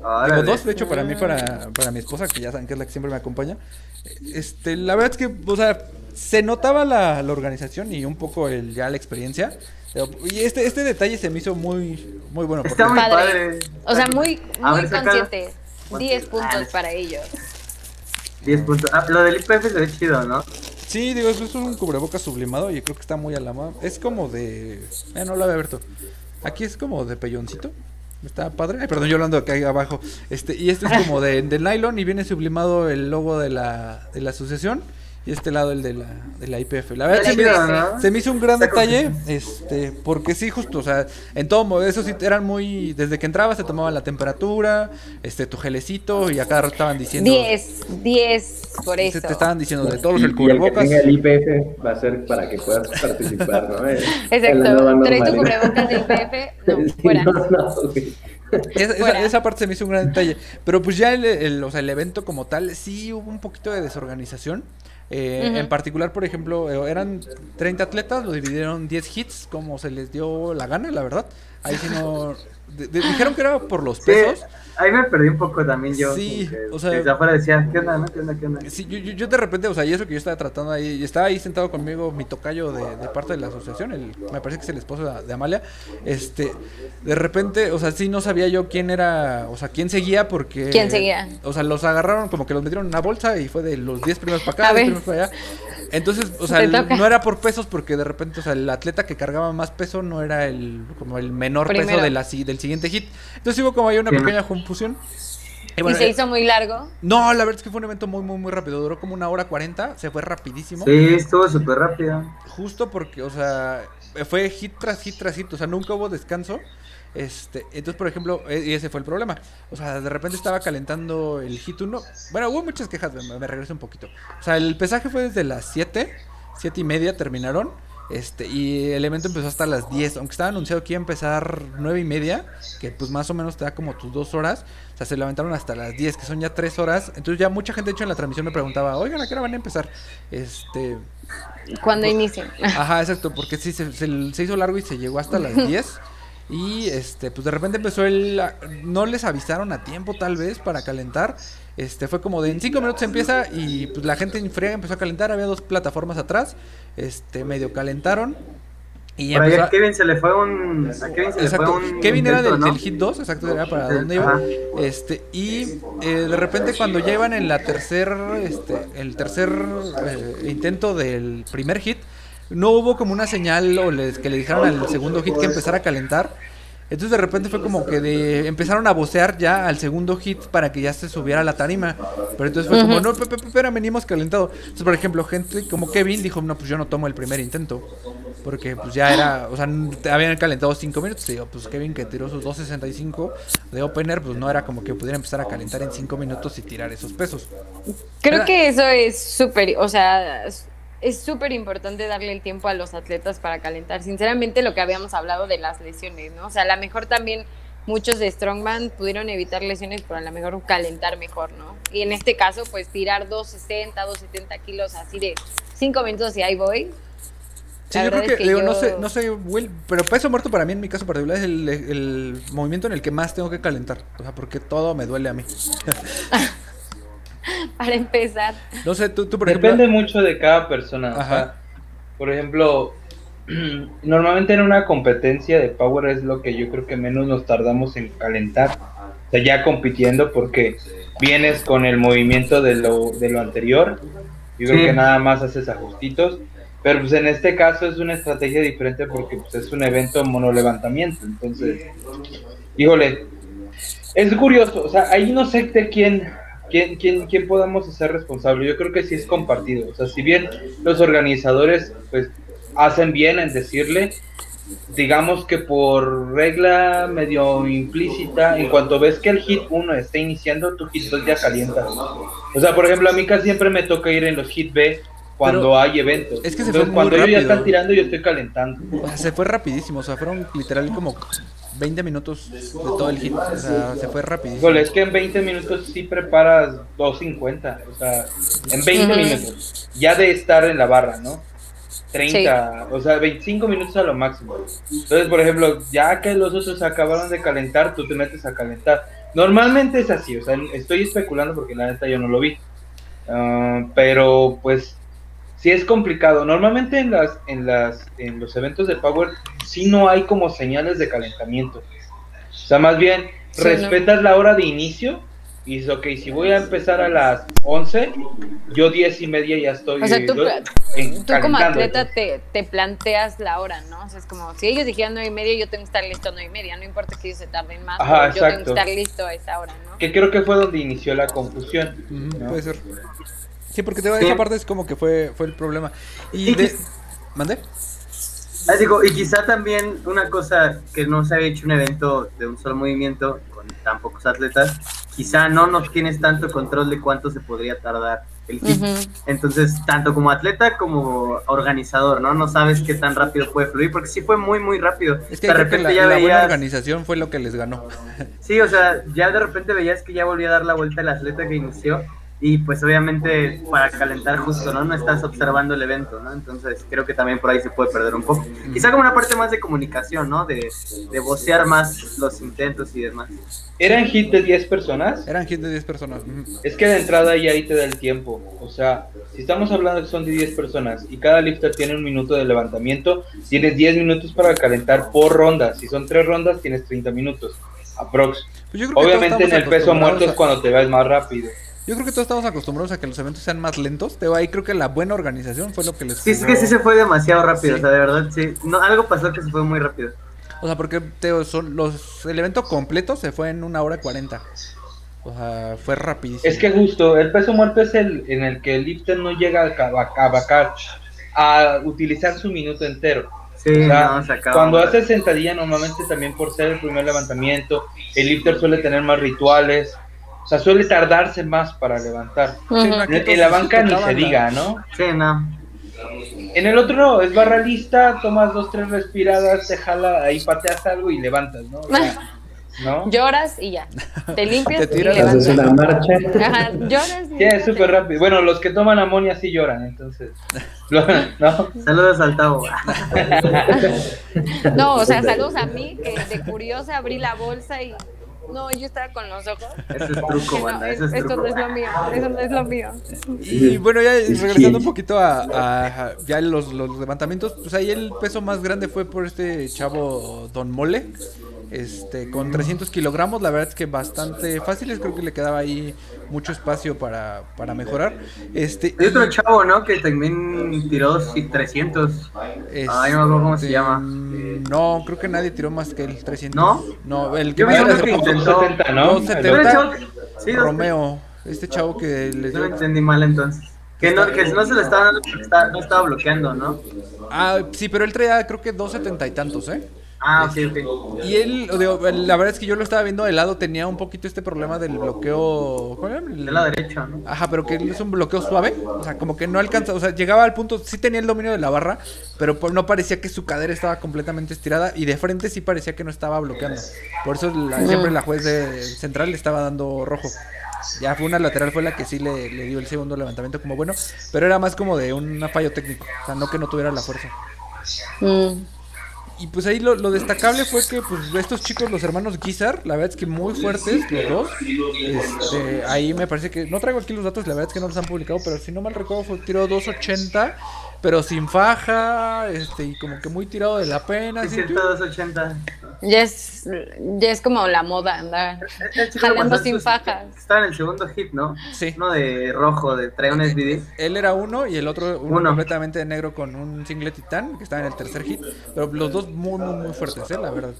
Órale. dos, de hecho, para mí, para, para mi esposa, que ya saben que es la que siempre me acompaña. Este, la verdad es que, o sea, se notaba la, la organización y un poco el, ya la experiencia. Y este, este detalle se me hizo muy, muy bueno. Porque, Está muy Padre. O sea, muy, muy consciente. 10 puntos para ellos. 10 puntos. Ah, lo del IPF se chido, ¿no? Sí, digo, es un cubrebocas sublimado y creo que está muy a la mano. Es como de... Eh, no lo había abierto. Aquí es como de peyoncito. Está padre. Ay, perdón, yo hablando acá abajo. Este, y este es como de, de nylon y viene sublimado el logo de la, de la asociación. Y este lado el de la, de la IPF. La verdad se me, se me hizo un gran detalle. Este, porque sí, justo, o sea, en todo modo, eso sí eran muy. Desde que entrabas te tomaban la temperatura, este, tu gelecito, y a cada rato estaban diciendo. 10, 10 por eso. te estaban diciendo de todos Y, el y el que cubrebocas. tenga el IPF va a ser para que puedas participar, ¿no? Eh, Exacto. Trae tu cubrebocas de IPF. No, Sí, fuera. no, no, güey. Esa, esa- esa parte se me hizo un gran detalle. Pero pues ya el, el- o sea, el evento como tal, sí hubo un poquito de desorganización. Eh. En particular, por ejemplo, eh, eran 30 atletas, lo dividieron 10 hits, como se les dio la gana, la verdad. Ahí sí no... de- de- dijeron que era por los Sí, pesos. ahí me perdí un poco también yo. Sí, que o sea- Desde afuera decía, ¿qué onda, no? ¿Qué onda, qué onda? Sí, yo, yo, yo de repente, o sea, y eso que yo estaba tratando ahí, y estaba ahí sentado conmigo mi tocayo de, de parte de la asociación, el, me parece que es el esposo de, de Amalia, este, de repente, o sea, sí no sabía yo quién era, o sea, quién seguía porque... ¿Quién seguía? O sea, los agarraron como que los metieron en una bolsa y fue de los 10 primeros para acá, A 10 ver. primeros para allá. Entonces, o sea, no era por pesos porque de repente, o sea, el atleta que cargaba más peso no era el, como el menor peso de la, del siguiente hit. Entonces hubo como ahí una Sí. pequeña confusión. Y Y se eh, hizo muy largo. no, la verdad es que fue un evento muy, muy, muy rápido. Duró como una hora cuarenta, se fue rapidísimo. Sí, estuvo súper rápido. Justo porque, o sea, fue hit tras hit tras hit, o sea, nunca hubo descanso. Este, entonces, por ejemplo, e- y ese fue el problema. O sea, de repente estaba calentando el hit 1. Bueno, hubo muchas quejas, me, me regreso un poquito. O sea, el pesaje fue desde las 7, 7 y media terminaron. Este, y el evento empezó hasta las 10, aunque estaba anunciado que iba a empezar 9 y media, que pues más o menos te da como tus dos horas. O sea, se levantaron hasta las 10, que son ya 3 horas. Entonces ya mucha gente, de hecho, en la transmisión me preguntaba, oigan, ¿a qué hora van a empezar? Este, Cuando inicien. Ajá, exacto, porque sí, se, se- se hizo largo y se llegó hasta las 10. Y este, pues de repente empezó el. No les avisaron a tiempo, tal vez, para calentar. Este, fue como de en 5 minutos empieza y pues la gente en friega empezó a calentar. Había dos plataformas atrás. Este, medio calentaron. Y Por ahí empezó a Kevin se le fue un. A Kevin se le Exacto. fue un. Kevin era del, ¿no? del hit 2, exacto, era para Sí, dónde iba. Este, y eh, de repente cuando ya iban en la tercer, este, el tercer eh, intento del primer hit, no hubo como una señal o les, que le dijeron al segundo hit que empezara a calentar. Entonces de repente fue como que de, empezaron a vocear ya al segundo hit para que ya se subiera a la tarima. Pero entonces fue como, no, espera, venimos calentado. Entonces, por ejemplo, gente como Kevin dijo, no, pues yo no tomo el primer intento. Porque pues ya era, o sea, habían calentado 5 minutos. Y digo, pues Kevin que tiró sus 2.65 de opener, pues no era como que pudiera empezar a calentar en 5 minutos y tirar esos pesos. Creo que eso es súper, o sea, es- súper importante darle el tiempo a los atletas para calentar. Sinceramente, lo que habíamos hablado de las lesiones, ¿no? O sea, a lo mejor también muchos de Strongman pudieron evitar lesiones, pero a lo mejor calentar mejor, ¿no? Y en este caso, pues tirar 260, 270 kilos así de 5 minutos y ahí voy. Sí, yo creo que, es que digo, no yo- sé, no sé, Will, pero peso muerto para mí en mi caso particular es el, el movimiento en el que más tengo que calentar. O sea, porque todo me duele a mí. Para empezar. No sé, tú, tú por Depende ejemplo. mucho de cada persona. o Ajá. sea, por ejemplo, normalmente en una competencia de Power es lo que yo creo que menos nos tardamos en calentar. O sea, ya compitiendo porque vienes con el movimiento de lo, de lo anterior. Yo creo Sí. que nada más haces ajustitos. Pero pues en este caso es una estrategia diferente porque pues, es un evento monolevantamiento. Entonces, híjole, es curioso. O sea, ahí no sé de quién, quién, quién, quién podamos hacer responsable. Yo creo que sí es compartido. O sea, si bien los organizadores pues hacen bien en decirle, digamos que por regla medio implícita, en cuanto ves que el hit 1 está iniciando, tu hit 2 ya calienta. O sea, por ejemplo, a mí casi siempre me toca ir en los hit B cuando Pero hay eventos. es que se Entonces, fue muy cuando ellos ya están tirando, yo estoy calentando. O sea, se fue rapidísimo. O sea, fueron literal como 20 minutos de todo el hit. O sea, se fue rapidísimo. Híjole, es que en 20 minutos sí preparas 2.50. O sea, en 20 Ujú. minutos. Ya de estar en la barra, ¿no? 30, o sea, 25 minutos a lo máximo. Entonces, por ejemplo, ya que los otros acabaron de calentar, tú te metes a calentar. Normalmente es así, o sea, estoy especulando porque la neta yo no lo vi. Ah, pero pues sí es complicado. Normalmente en las en las en los eventos de Power sí no hay como señales de calentamiento. O sea, más bien Sí, respetas la hora de inicio y dices, ok, si voy a empezar a las 11, yo 10 y media ya estoy O sea, tú, en- tú como atleta te, te planteas la hora, ¿no? O sea, es como, si ellos dijeron nueve y media, yo tengo que estar listo a nueve y media. No importa que ellos se tarden más, Ajá, pero yo tengo que estar listo a esa hora, ¿no? Que creo que fue donde inició la confusión. Ujú, ¿no? Puede ser. Sí, porque te Sí. esa parte es como que fue, fue el problema. Y Y de... que- ¿Mandé? Ah, digo, y quizá también una cosa que no se había hecho un evento de un solo movimiento con tan pocos atletas, quizá no nos tienes tanto control de cuánto se podría tardar el. Ujú. Entonces, tanto como atleta como organizador, ¿no? No sabes qué tan rápido puede fluir, porque sí fue muy, muy rápido. Es que de creo que repente la, ya la buena veías, organización fue lo que les ganó. sí, o sea, ya de repente veías que ya volvía a dar la vuelta el atleta que inició, y pues obviamente para calentar justo, ¿no? No estás observando el evento, ¿no? Entonces creo que también por ahí se puede perder un poco. Quizá como una parte más de comunicación, ¿no? De, de vocear más los intentos y demás. ¿Eran hit de 10 personas? Eran hit de 10 personas. Es que de entrada ya ahí te da el tiempo. O sea, si estamos hablando que son de 10 personas y cada lifter tiene un minuto de levantamiento, tienes 10 minutos para calentar por ronda. Si son 3 rondas, tienes 30 minutos. Aprox. Pues Obviamente en el peso muerto es cuando te vas más rápido. Yo creo que todos estamos acostumbrados a que los eventos sean más lentos. Te ahí creo que la buena organización fue lo que les Sí, es que sí se fue demasiado rápido, Sí. o sea, de verdad, sí. No, algo pasó que se fue muy rápido. O sea, porque te, son los, el evento completo se fue en una hora cuarenta. O sea, fue rapidísimo. Es que justo, el peso muerto es el en el que el lifter no llega a vacar, a utilizar su minuto entero. Sí, O sea, no, se acaba. cuando haces sentadilla, normalmente también por ser el primer levantamiento, el lifter suele tener más rituales, o sea, suele tardarse más para levantar. En, la banca ni se diga, ¿no? Sí, no. En el otro no, es barra lista, tomas dos, tres respiradas, te jala, ahí pateas algo y levantas, ¿no? O sea, ¿no? Lloras y ya. Te limpias Te y tiras, levantas. Haces una marcha. Ajá, lloras y Sí, es súper rápido. Bueno, los que toman amonia sí lloran, entonces. ¿no? Saludos al Tavo. No, o sea, saludos a mí, que de curiosa abrí la bolsa y. No, yo estaba con los ojos. Eso es truco, no, es- eso es esto no truco. es lo mío, eso no es lo mío. Y bueno, ya regresando un poquito a, a- a- ya los, los levantamientos, pues ahí el peso más grande fue por este chavo Don Mole, este, con 300 kilogramos, la verdad es que bastante fáciles, creo que le quedaba ahí mucho espacio para, para mejorar. Este, Hay otro chavo, ¿no? Que también tiró sí, 300. Ay, no me acuerdo cómo se este, llama. No, creo que nadie tiró más que el 300. ¿No? No, el que Yo más intentó. 270, ¿no? 270. Pero el chavo que- sí, dos- Romeo, este chavo que les No lo dio... entendí mal entonces. Que no, que no se le estaba dando porque está- no estaba bloqueando, ¿no? Ah, sí, pero él traía creo que 270 y tantos, ¿eh? Ah, ok, ok. Y él, digo, la verdad es que yo lo estaba viendo de lado, tenía un poquito este problema del bloqueo. ¿cuál era? El- De la derecha, ¿no? Ajá, pero que es un bloqueo suave. O sea, como que no alcanza. O sea, llegaba al punto. Sí tenía el dominio de la barra. Pero pues no parecía que su cadera estaba completamente estirada. Y de frente sí parecía que no estaba bloqueando. Por eso la- siempre la juez de central le estaba dando rojo. Ya fue una lateral, fue la que sí le, le dio el segundo levantamiento como bueno. Pero era más como de un fallo técnico. O sea, no que no tuviera la fuerza. Mm. Y pues ahí lo, lo destacable fue que pues estos chicos, los hermanos Guizar, la verdad es que muy fuertes los dos. Este, ahí me parece que, no traigo aquí los datos, la verdad es que no los han publicado, pero si no mal recuerdo fue tiró 280, pero sin faja, este, y como que muy tirado de la pena. así, 180. Ya es, ya es como la moda andar jalando sin sus- fajas. Estaba en el segundo hit, ¿no? Sí. Uno de rojo, de trae un SBD. Él era uno y el otro uno, Uno. completamente de negro con un single titán que estaba en el tercer hit. Pero los dos muy, muy, muy fuertes, ¿eh? la verdad.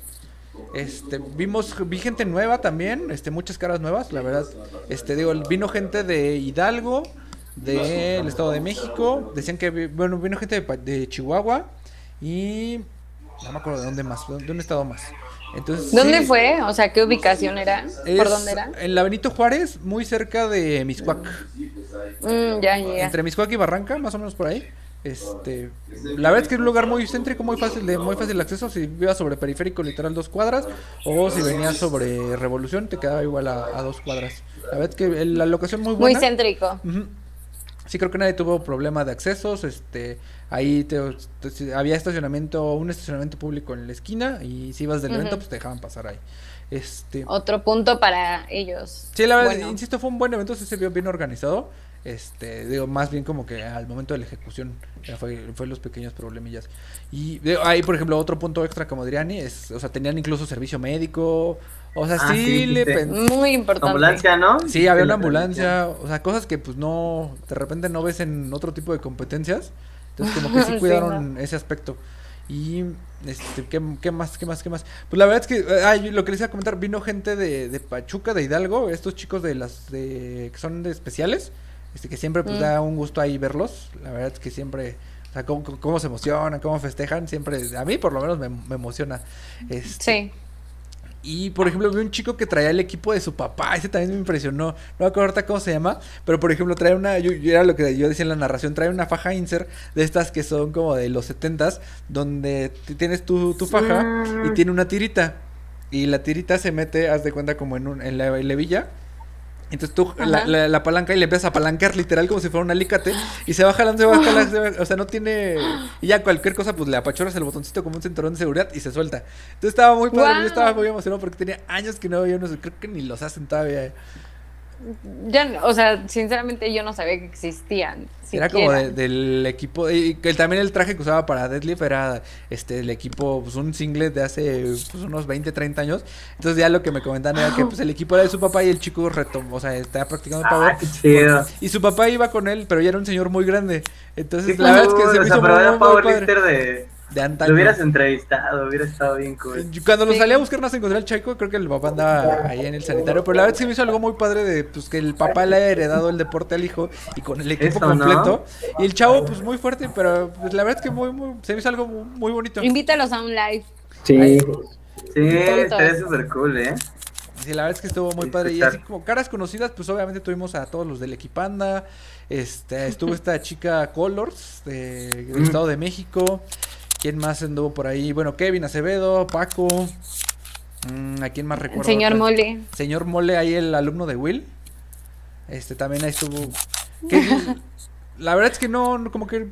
Este, vimos, vi gente nueva también, este, muchas caras nuevas, la verdad. Este, digo, vino gente de Hidalgo, del Estado de México, decían que, bueno, vino gente de, de Chihuahua y no me acuerdo de dónde más, de un estado más. Entonces, ¿Dónde sí, fue? O sea, ¿qué ubicación era? ¿Por dónde era? En la Benito Juárez, muy cerca de Miscuac. Mm, ya, ya. Entre Miscuac y Barranca, más o menos por ahí. Este, la verdad es que es un lugar muy céntrico, muy fácil de muy fácil de acceso. Si ibas sobre periférico, literal dos cuadras, o si venías sobre Revolución, te quedaba igual a, a dos cuadras. La verdad es que la locación muy Muy buena. céntrico. Ujú. Sí, creo que nadie tuvo problema de accesos. Este, ahí te, había estacionamiento, un estacionamiento público en la esquina y si ibas del evento, pues te dejaban pasar ahí. Este, Otro punto para ellos. Sí, la verdad, Bueno. insisto, fue un buen evento, sí se vio bien organizado. Este, digo, más bien como que al momento de la ejecución ya fue, fue los pequeños problemillas. Y digo, ahí, por ejemplo, otro punto extra, como diría Ani, es, o sea, tenían incluso servicio médico. O sea, Ah, sí, sí, le Muy importante. Ambulancia, ¿no? Sí, había una ambulancia, o sea, cosas que pues no, de repente no ves en otro tipo de competencias. Entonces como que sí Sí, cuidaron ese aspecto. Y, este, ¿qué, qué más, qué más, qué más? Pues la verdad es que, eh, yo lo que les iba a comentar, vino gente de, de Pachuca, de Hidalgo, estos chicos de las, de, que son de especiales, este, que siempre pues Mm. da un gusto ahí verlos. La verdad es que siempre, o sea, cómo, cómo se emocionan, cómo festejan, siempre, a mí por lo menos me, me emociona. Este, Sí. y por ejemplo, vi un chico que traía el equipo de su papá. Ese también me impresionó. No me acuerdo ahorita cómo se llama. Pero por ejemplo, trae una. Yo, yo era lo que yo decía en la narración. Trae una faja insert de estas que son como de los 70s. Donde tienes tu, tu faja y Mm. tiene una tirita. Y la tirita se mete, haz de cuenta, como en, un, en la en la hebilla. Entonces tú la, la, la palanca y le empiezas a apalancar literal como si fuera un alicate y se va jalando, se va jalando, se va- o sea, no tiene... Y ya cualquier cosa pues le apachorras el botoncito como un cinturón de seguridad y se suelta. Entonces estaba muy padre, yo estaba muy emocionado porque tenía años que no veía unos, creo que ni los hacen todavía. Ya, no- o sea, sinceramente yo no sabía que existían. Era como de- del equipo, y que también el traje que usaba para Deadlift era este el equipo, pues un singlet de hace pues, unos 20, 30 años. Entonces ya lo que me comentaban era que pues el equipo era de su papá y el chico retomó, o sea, estaba practicando power. Ah, chido. Y su papá iba con él, pero ya era un señor muy grande. Entonces, Sí, la verdad es que se me hizo pero muy, era muy padre. powerlifter de... De Lo antaño. hubieras entrevistado, hubiera estado bien cool. Cuando lo Sí. salí a buscar no se encontré al Chaco, creo que el papá andaba ahí en el sanitario, pero la verdad es que me hizo algo muy padre de pues que el papá le haya heredado el deporte al hijo y con el equipo Eso, ¿no? completo. Y el chavo pues muy fuerte, pero pues, la verdad es que muy, muy, se me hizo algo muy, muy bonito. Invítalos a un live. Sí, Ay. Sí, estaría súper cool, ¿eh? Sí, la verdad es que estuvo muy padre. Y así como caras conocidas, pues obviamente tuvimos a todos los del Equipanda. Este, estuvo esta chica Colors de, del Mm. Estado de México. ¿Quién más anduvo por ahí? Bueno, Kevin Acevedo, Paco. Mm, ¿A quién más recuerdo? Señor ahorita? Mole. Señor Mole, ahí el alumno de Will. Este también ahí estuvo. la verdad es que no, como que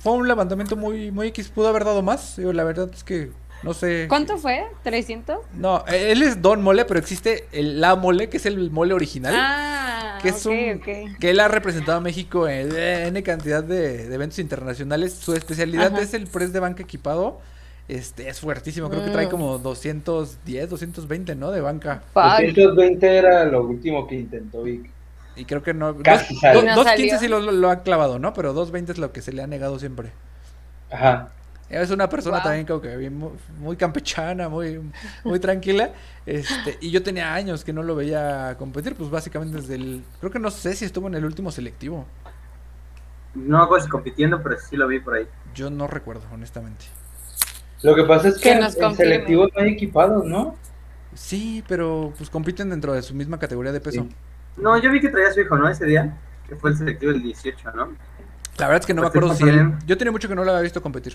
fue un levantamiento muy, muy X. Pudo haber dado más. La verdad es que no sé. ¿Cuánto fue? ¿300? No, él es Don Mole, pero existe el La Mole, que es el mole original. Ah, que es ok, un que él ha representado a México en N cantidad de, de eventos internacionales. Su especialidad Ajá. es el press de banca equipado. Este es fuertísimo, creo que trae Mm. como 210, 220, ¿no? De banca. Fuck. 220 era lo último que intentó Vic. Y creo que no. Casi dos- sale. dos- Y no 215 salió. sí lo, lo- lo ha clavado, ¿no? Pero 220 es lo que se le ha negado siempre. Ajá. Es una persona Wow. también como que bien, muy, muy campechana, muy, muy tranquila. Este, y yo tenía años que no lo veía competir, pues básicamente desde el. Creo que no sé si estuvo en el último selectivo. No hago si compitiendo, pero sí lo vi por ahí. Yo no recuerdo, honestamente. Lo que pasa es que, Que en, nos en confirme. selectivos no hay equipados, ¿no? Sí, pero pues compiten dentro de su misma categoría de peso. Sí. No, yo vi que traía a su hijo, ¿no? Ese día, que fue el selectivo del 18, ¿no? La verdad es que no me Pues acuerdo estoy si él... Yo tenía mucho que no lo había visto competir.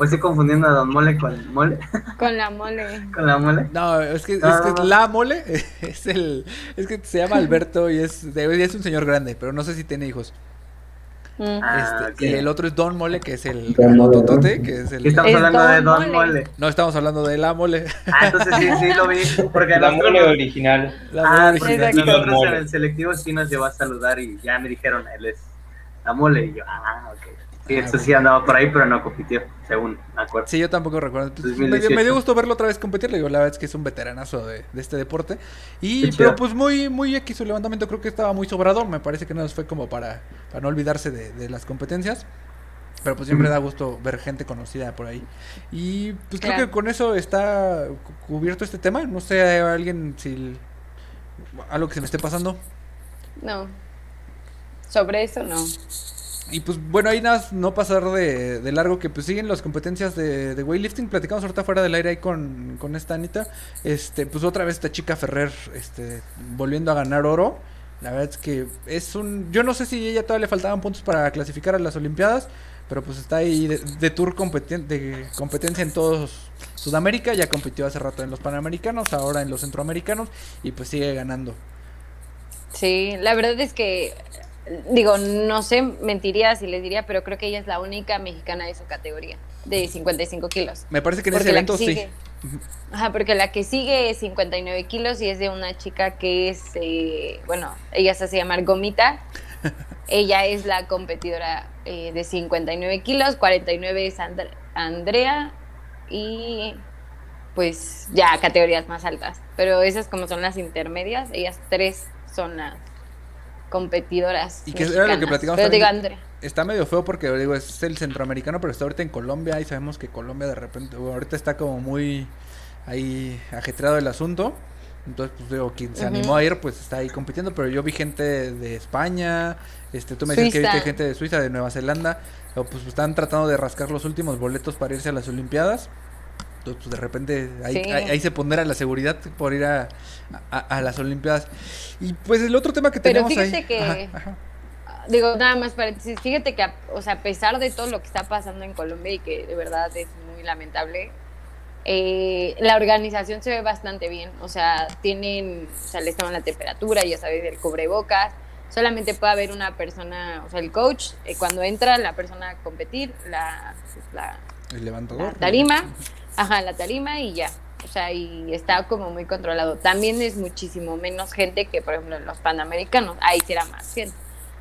O estoy confundiendo a Don Mole con Mole, Con la mole. con la Mole. No, es que, No, es que no, no. la mole es el... Es que se llama Alberto y es, de- es un señor grande, pero no sé si tiene hijos. Mm. Ah, Este, Y el otro es Don Mole, que es el totote, que es el... Estamos Es hablando de Don Mole. Mole. No, estamos hablando de la mole. Ah, entonces sí, sí lo vi. Porque La nosotros- mole original. La Ah, original. Nosotros Mole. en el selectivo sí nos llevó a saludar y ya me dijeron, él es la mole. Y yo, ah, ok. Sí, Ah, eso sí andaba por ahí, pero no compitió, según me acuerdo. Sí, yo tampoco recuerdo. Pues, me, 2018. dio, me dio gusto verlo otra vez competir. Le digo, la verdad es que es un veteranazo de, de este deporte. Y, pero pues muy, muy X su levantamiento. Creo que estaba muy sobrado. Me parece que no fue como para, para no olvidarse de, de las competencias. Pero pues siempre da gusto ver gente conocida por ahí. Y pues creo que con eso está cu- cubierto este tema. No sé, alguien si. Algo que se me esté pasando. No. Sobre eso no. Y pues bueno, ahí nada, no pasar de, largo que pues siguen las competencias de, weightlifting. Platicamos ahorita fuera del aire ahí con, con esta Anita. Este, pues otra vez esta chica Ferrer, este, volviendo a ganar oro. La verdad es que es un. Yo no sé si ella todavía le faltaban puntos para clasificar a las Olimpiadas. Pero pues está ahí de, de tour competen- de competencia en todos Sudamérica. Ya compitió hace rato en los Panamericanos, ahora en los Centroamericanos. Y pues sigue ganando. Sí, la verdad es que, digo, no sé, mentiría si les diría, pero creo que ella es la única mexicana de su categoría, de 55 kilos. Me parece que en Porque ese evento que sí. sigue- Ajá, porque la que sigue es 59 kilos y es de una chica que es, eh, bueno, ella se hace llamar Gomita. ella es la competidora eh, de 59 kilos, 49 es And- Andrea y pues ya categorías más altas. Pero esas como son las intermedias, ellas tres son las competidoras. Y que era lo que platicamos Pero digo, también. Andrea. Está medio feo porque digo, es el centroamericano, pero está ahorita en Colombia y sabemos que Colombia de repente, ahorita está como muy ahí ajetreado el asunto. Entonces, pues digo, quien se animó a ir, pues está ahí compitiendo, pero yo vi gente de España, este, tú me dices que viste gente de Suiza, de Nueva Zelanda, pero, pues están tratando de rascar los últimos boletos para irse a las Olimpiadas. Entonces, pues de repente ahí, Sí. ahí, ahí se pondrá la seguridad por ir a, a, a las Olimpiadas. Y pues el otro tema que Pero tenemos ahí. fíjate que- Ajá, ajá. Digo, nada más paréntesis, fíjate que, o sea, a pesar de todo lo que está pasando en Colombia y que de verdad es muy lamentable, eh, la organización se ve bastante bien. O sea, tienen, o sea, les toman la temperatura, ya sabes, el cubrebocas. Solamente puede haber una persona, o sea, el coach, eh, cuando entra la persona a competir, la, la, El la levantador. tarima, ajá, la tarima y ya. O sea, y está como muy controlado. También es muchísimo menos gente que, por ejemplo, en los panamericanos. Ahí sí era más gente.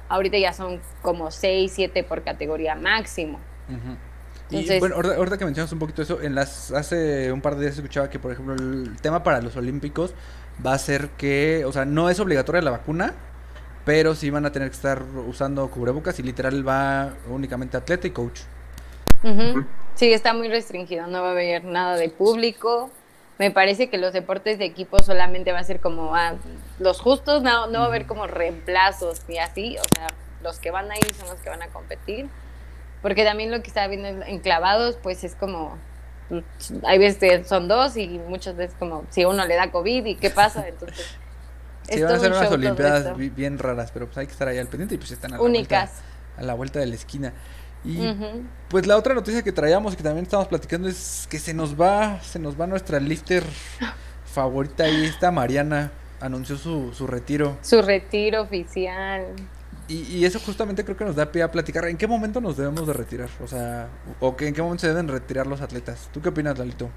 Ahorita ya son como 6, 7 por categoría máximo. Ujú. Y Entonces- bueno, ahorita, ahorita que mencionas un poquito eso, en las hace un par de días escuchaba que, por ejemplo, el tema para los olímpicos va a ser que, o sea, no es obligatoria la vacuna, pero sí van a tener que estar usando cubrebocas y literal va únicamente atleta y coach. Sí, está muy restringido. No va a haber nada de público. Me parece que los deportes de equipo solamente va a ser como ah, los justos, no, no va a haber como reemplazos ni así. O sea, los que van a ir son los que van a competir. Porque también lo que estaba viendo en en clavados, pues es como. Hay veces que son dos y muchas veces como si uno le da COVID y qué pasa. Entonces. Sí, van a ser un unas olimpiadas bien raras, pero pues hay que estar ahí al pendiente y pues están a la, Únicas. Vuelta, a la vuelta de la esquina. Y pues la otra noticia que traíamos y que también estamos platicando es que se nos va, se nos va nuestra lifter favorita ahí, esta Mariana anunció su, su retiro. Su retiro oficial. Y, y eso justamente creo que nos da pie a platicar. ¿En qué momento nos debemos de retirar? O sea, o que en qué momento se deben retirar los atletas. ¿Tú qué opinas, Lalito?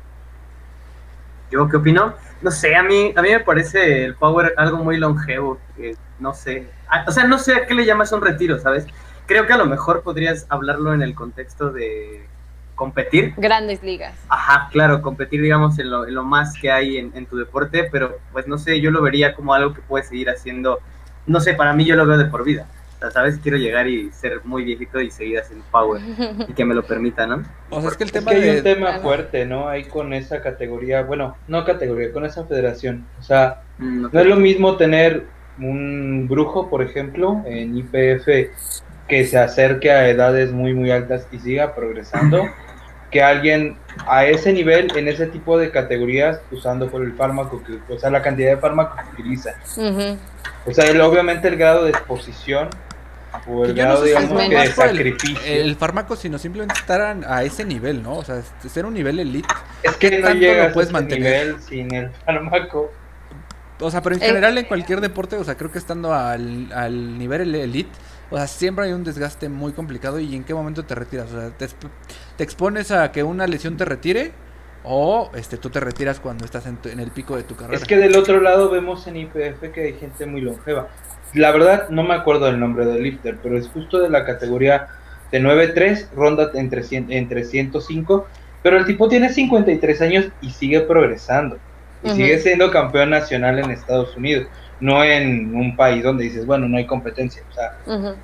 ¿Yo qué opino? No sé, a mí, a mí me parece el power algo muy longevo. que no sé. Ah, o sea, no sé a qué le llamas un retiro, ¿sabes? Creo que a lo mejor podrías hablarlo en el contexto de competir. Grandes ligas. Ajá, claro, competir, digamos, en lo, en lo más que hay en, en tu deporte, pero pues no sé, yo lo vería como algo que puedes seguir haciendo. No sé, para mí yo lo veo de por vida. O sea, ¿sabes? Quiero llegar y ser muy viejito y seguir haciendo power y que me lo permita, ¿no? O sea, es que el Es tema que hay de... un tema fuerte, ¿no? Hay con esa categoría, bueno, no categoría, con esa federación. O sea, Mm, no es lo mismo tener un brujo, por ejemplo, en IPF que se acerque a edades muy, muy altas y siga progresando, que alguien a ese nivel, en ese tipo de categorías, usando por el fármaco, que, o sea, la cantidad de fármaco que utiliza. O sea, obviamente el grado de exposición o el grado, digamos, de sacrificio. El, fármaco, sino simplemente estar a, ese nivel, ¿no? O sea, ser un nivel elite. Es que no tanto lo puedes mantener sin el fármaco. O sea, pero en general en cualquier deporte, o sea, creo que estando al, al nivel elite, o sea, siempre hay un desgaste muy complicado y en qué momento te retiras. O sea, te, te expones a que una lesión te retire o este tú te retiras cuando estás en, en, el pico de tu carrera. Es que del otro lado vemos en IPF que hay gente muy longeva. La verdad no me acuerdo el nombre del lifter, pero es justo de la categoría de 9-3, ronda entre, entre 105, pero el tipo tiene 53 años y sigue progresando. Y sigue siendo campeón nacional en Estados Unidos, no en un país donde dices, bueno, no hay competencia. O sea,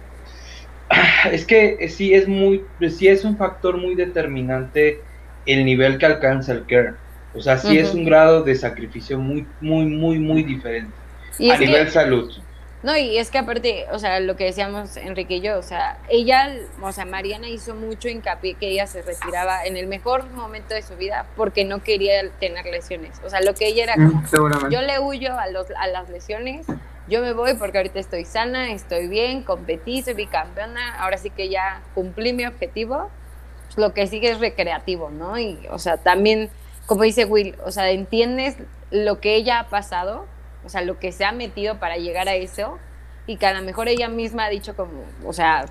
es que eh, sí es muy, sí es un factor muy determinante el nivel que alcanza el care. O sea, sí es un grado de sacrificio muy, muy, muy, muy diferente. a nivel salud. No, y es que aparte, o sea, lo que decíamos Enrique y yo, o sea, ella, o sea, Mariana hizo mucho hincapié que ella se retiraba en el mejor momento de su vida porque no quería tener lesiones. O sea, lo que ella era mm, yo le huyo a, los, a las lesiones, yo me voy porque ahorita estoy sana, estoy bien, competí, soy bicampeona, ahora sí que ya cumplí mi objetivo, pues lo que sigue es recreativo, ¿no? Y, o sea, también, como dice Will, o sea, entiendes lo que ella ha pasado, o sea, lo que se ha metido para llegar a eso, y que a lo mejor ella misma ha dicho como, o sea,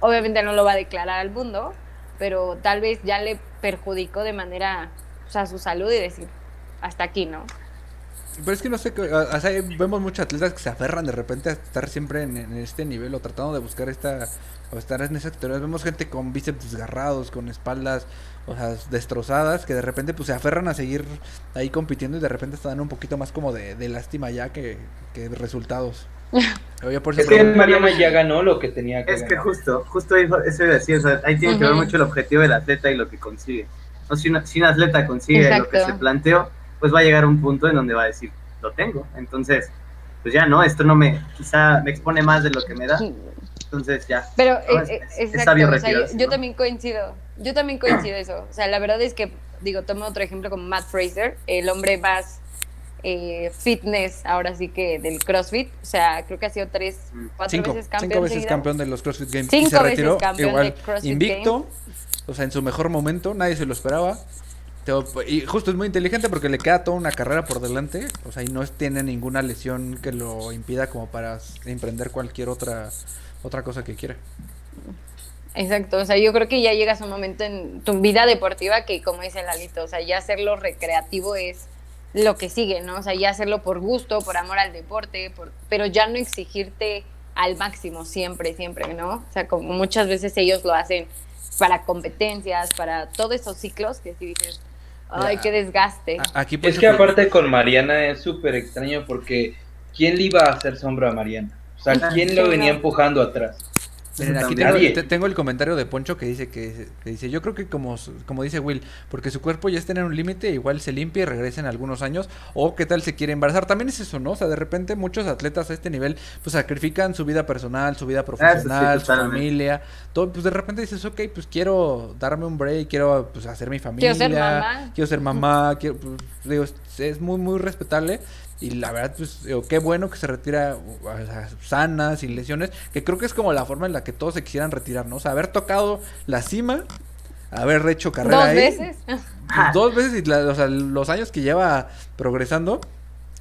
obviamente no lo va a declarar al mundo, pero tal vez ya le perjudicó de manera, o sea, su salud y decir, hasta aquí, ¿no? Pero es que no sé, o vemos muchos atletas que se aferran de repente a estar siempre en, este nivel o tratando de buscar esta, o estar en esa actividad. Vemos gente con bíceps desgarrados, con espaldas, o sea, destrozadas, que de repente pues se aferran a seguir ahí compitiendo y de repente están un poquito más como de, lástima ya que, que resultados. por es que Mariana ya ganó lo que tenía que Es que justo, justo eso iba a decir, o sea, ahí tiene que ver mucho el objetivo del atleta y lo que consigue. No, si, si un atleta consigue lo que se planteó pues va a llegar un punto en donde va a decir, lo tengo. Entonces, pues ya no, esto no me, quizá me expone más de lo que me da. Entonces ya. Pero eh, es, sabio yo, también coincido, yo también coincido eso. O sea, la verdad es que, digo, tomo otro ejemplo como Matt Fraser, el hombre más eh, fitness, ahora sí que del CrossFit. O sea, creo que ha sido tres, mm. cuatro veces campeón. Cinco veces campeón de los CrossFit Games. Cinco y se retiró igual, invicto. O sea, en su mejor momento, nadie se lo esperaba. Y justo es muy inteligente porque le queda toda una carrera por delante. O sea, y no tiene ninguna lesión que lo impida como para emprender cualquier otra, otra cosa que quiera. Exacto, o sea, yo creo que ya llegas a un momento en tu vida deportiva que, como dice Lalito, o sea, ya hacerlo recreativo es lo que sigue, ¿no? O sea, ya hacerlo por gusto, por amor al deporte, por, pero ya no exigirte al máximo siempre, siempre, ¿no? O sea, como muchas veces ellos lo hacen para competencias, para todos esos ciclos que si dices, Ay, qué desgaste. Aquí es que aparte con Mariana es súper extraño porque ¿quién le iba a hacer sombra a Mariana? O sea, ¿quién lo venía empujando atrás? aquí tengo, el comentario de Poncho que dice que, dice, yo creo que como, como dice Will, porque su cuerpo ya está en un límite, igual se limpia y regresa en algunos años, o qué tal se quiere embarazar. También es eso, ¿no? O sea, de repente muchos atletas a este nivel, pues sacrifican su vida personal, su vida ah, profesional, su familia, todo, pues de repente dices, ok, pues quiero darme un break, quiero pues hacer mi familia, quiero ser mamá, quiero ser mamá, quiero, pues, digo, es muy, muy respetable. Y la verdad, pues, qué bueno que se retira sana, sin lesiones, que creo que es como la forma en la que todos se quisieran retirar, ¿no? O sea, haber tocado la cima, haber hecho carrera ¿Dos ahí. veces? Dos veces y o sea, los años que lleva progresando.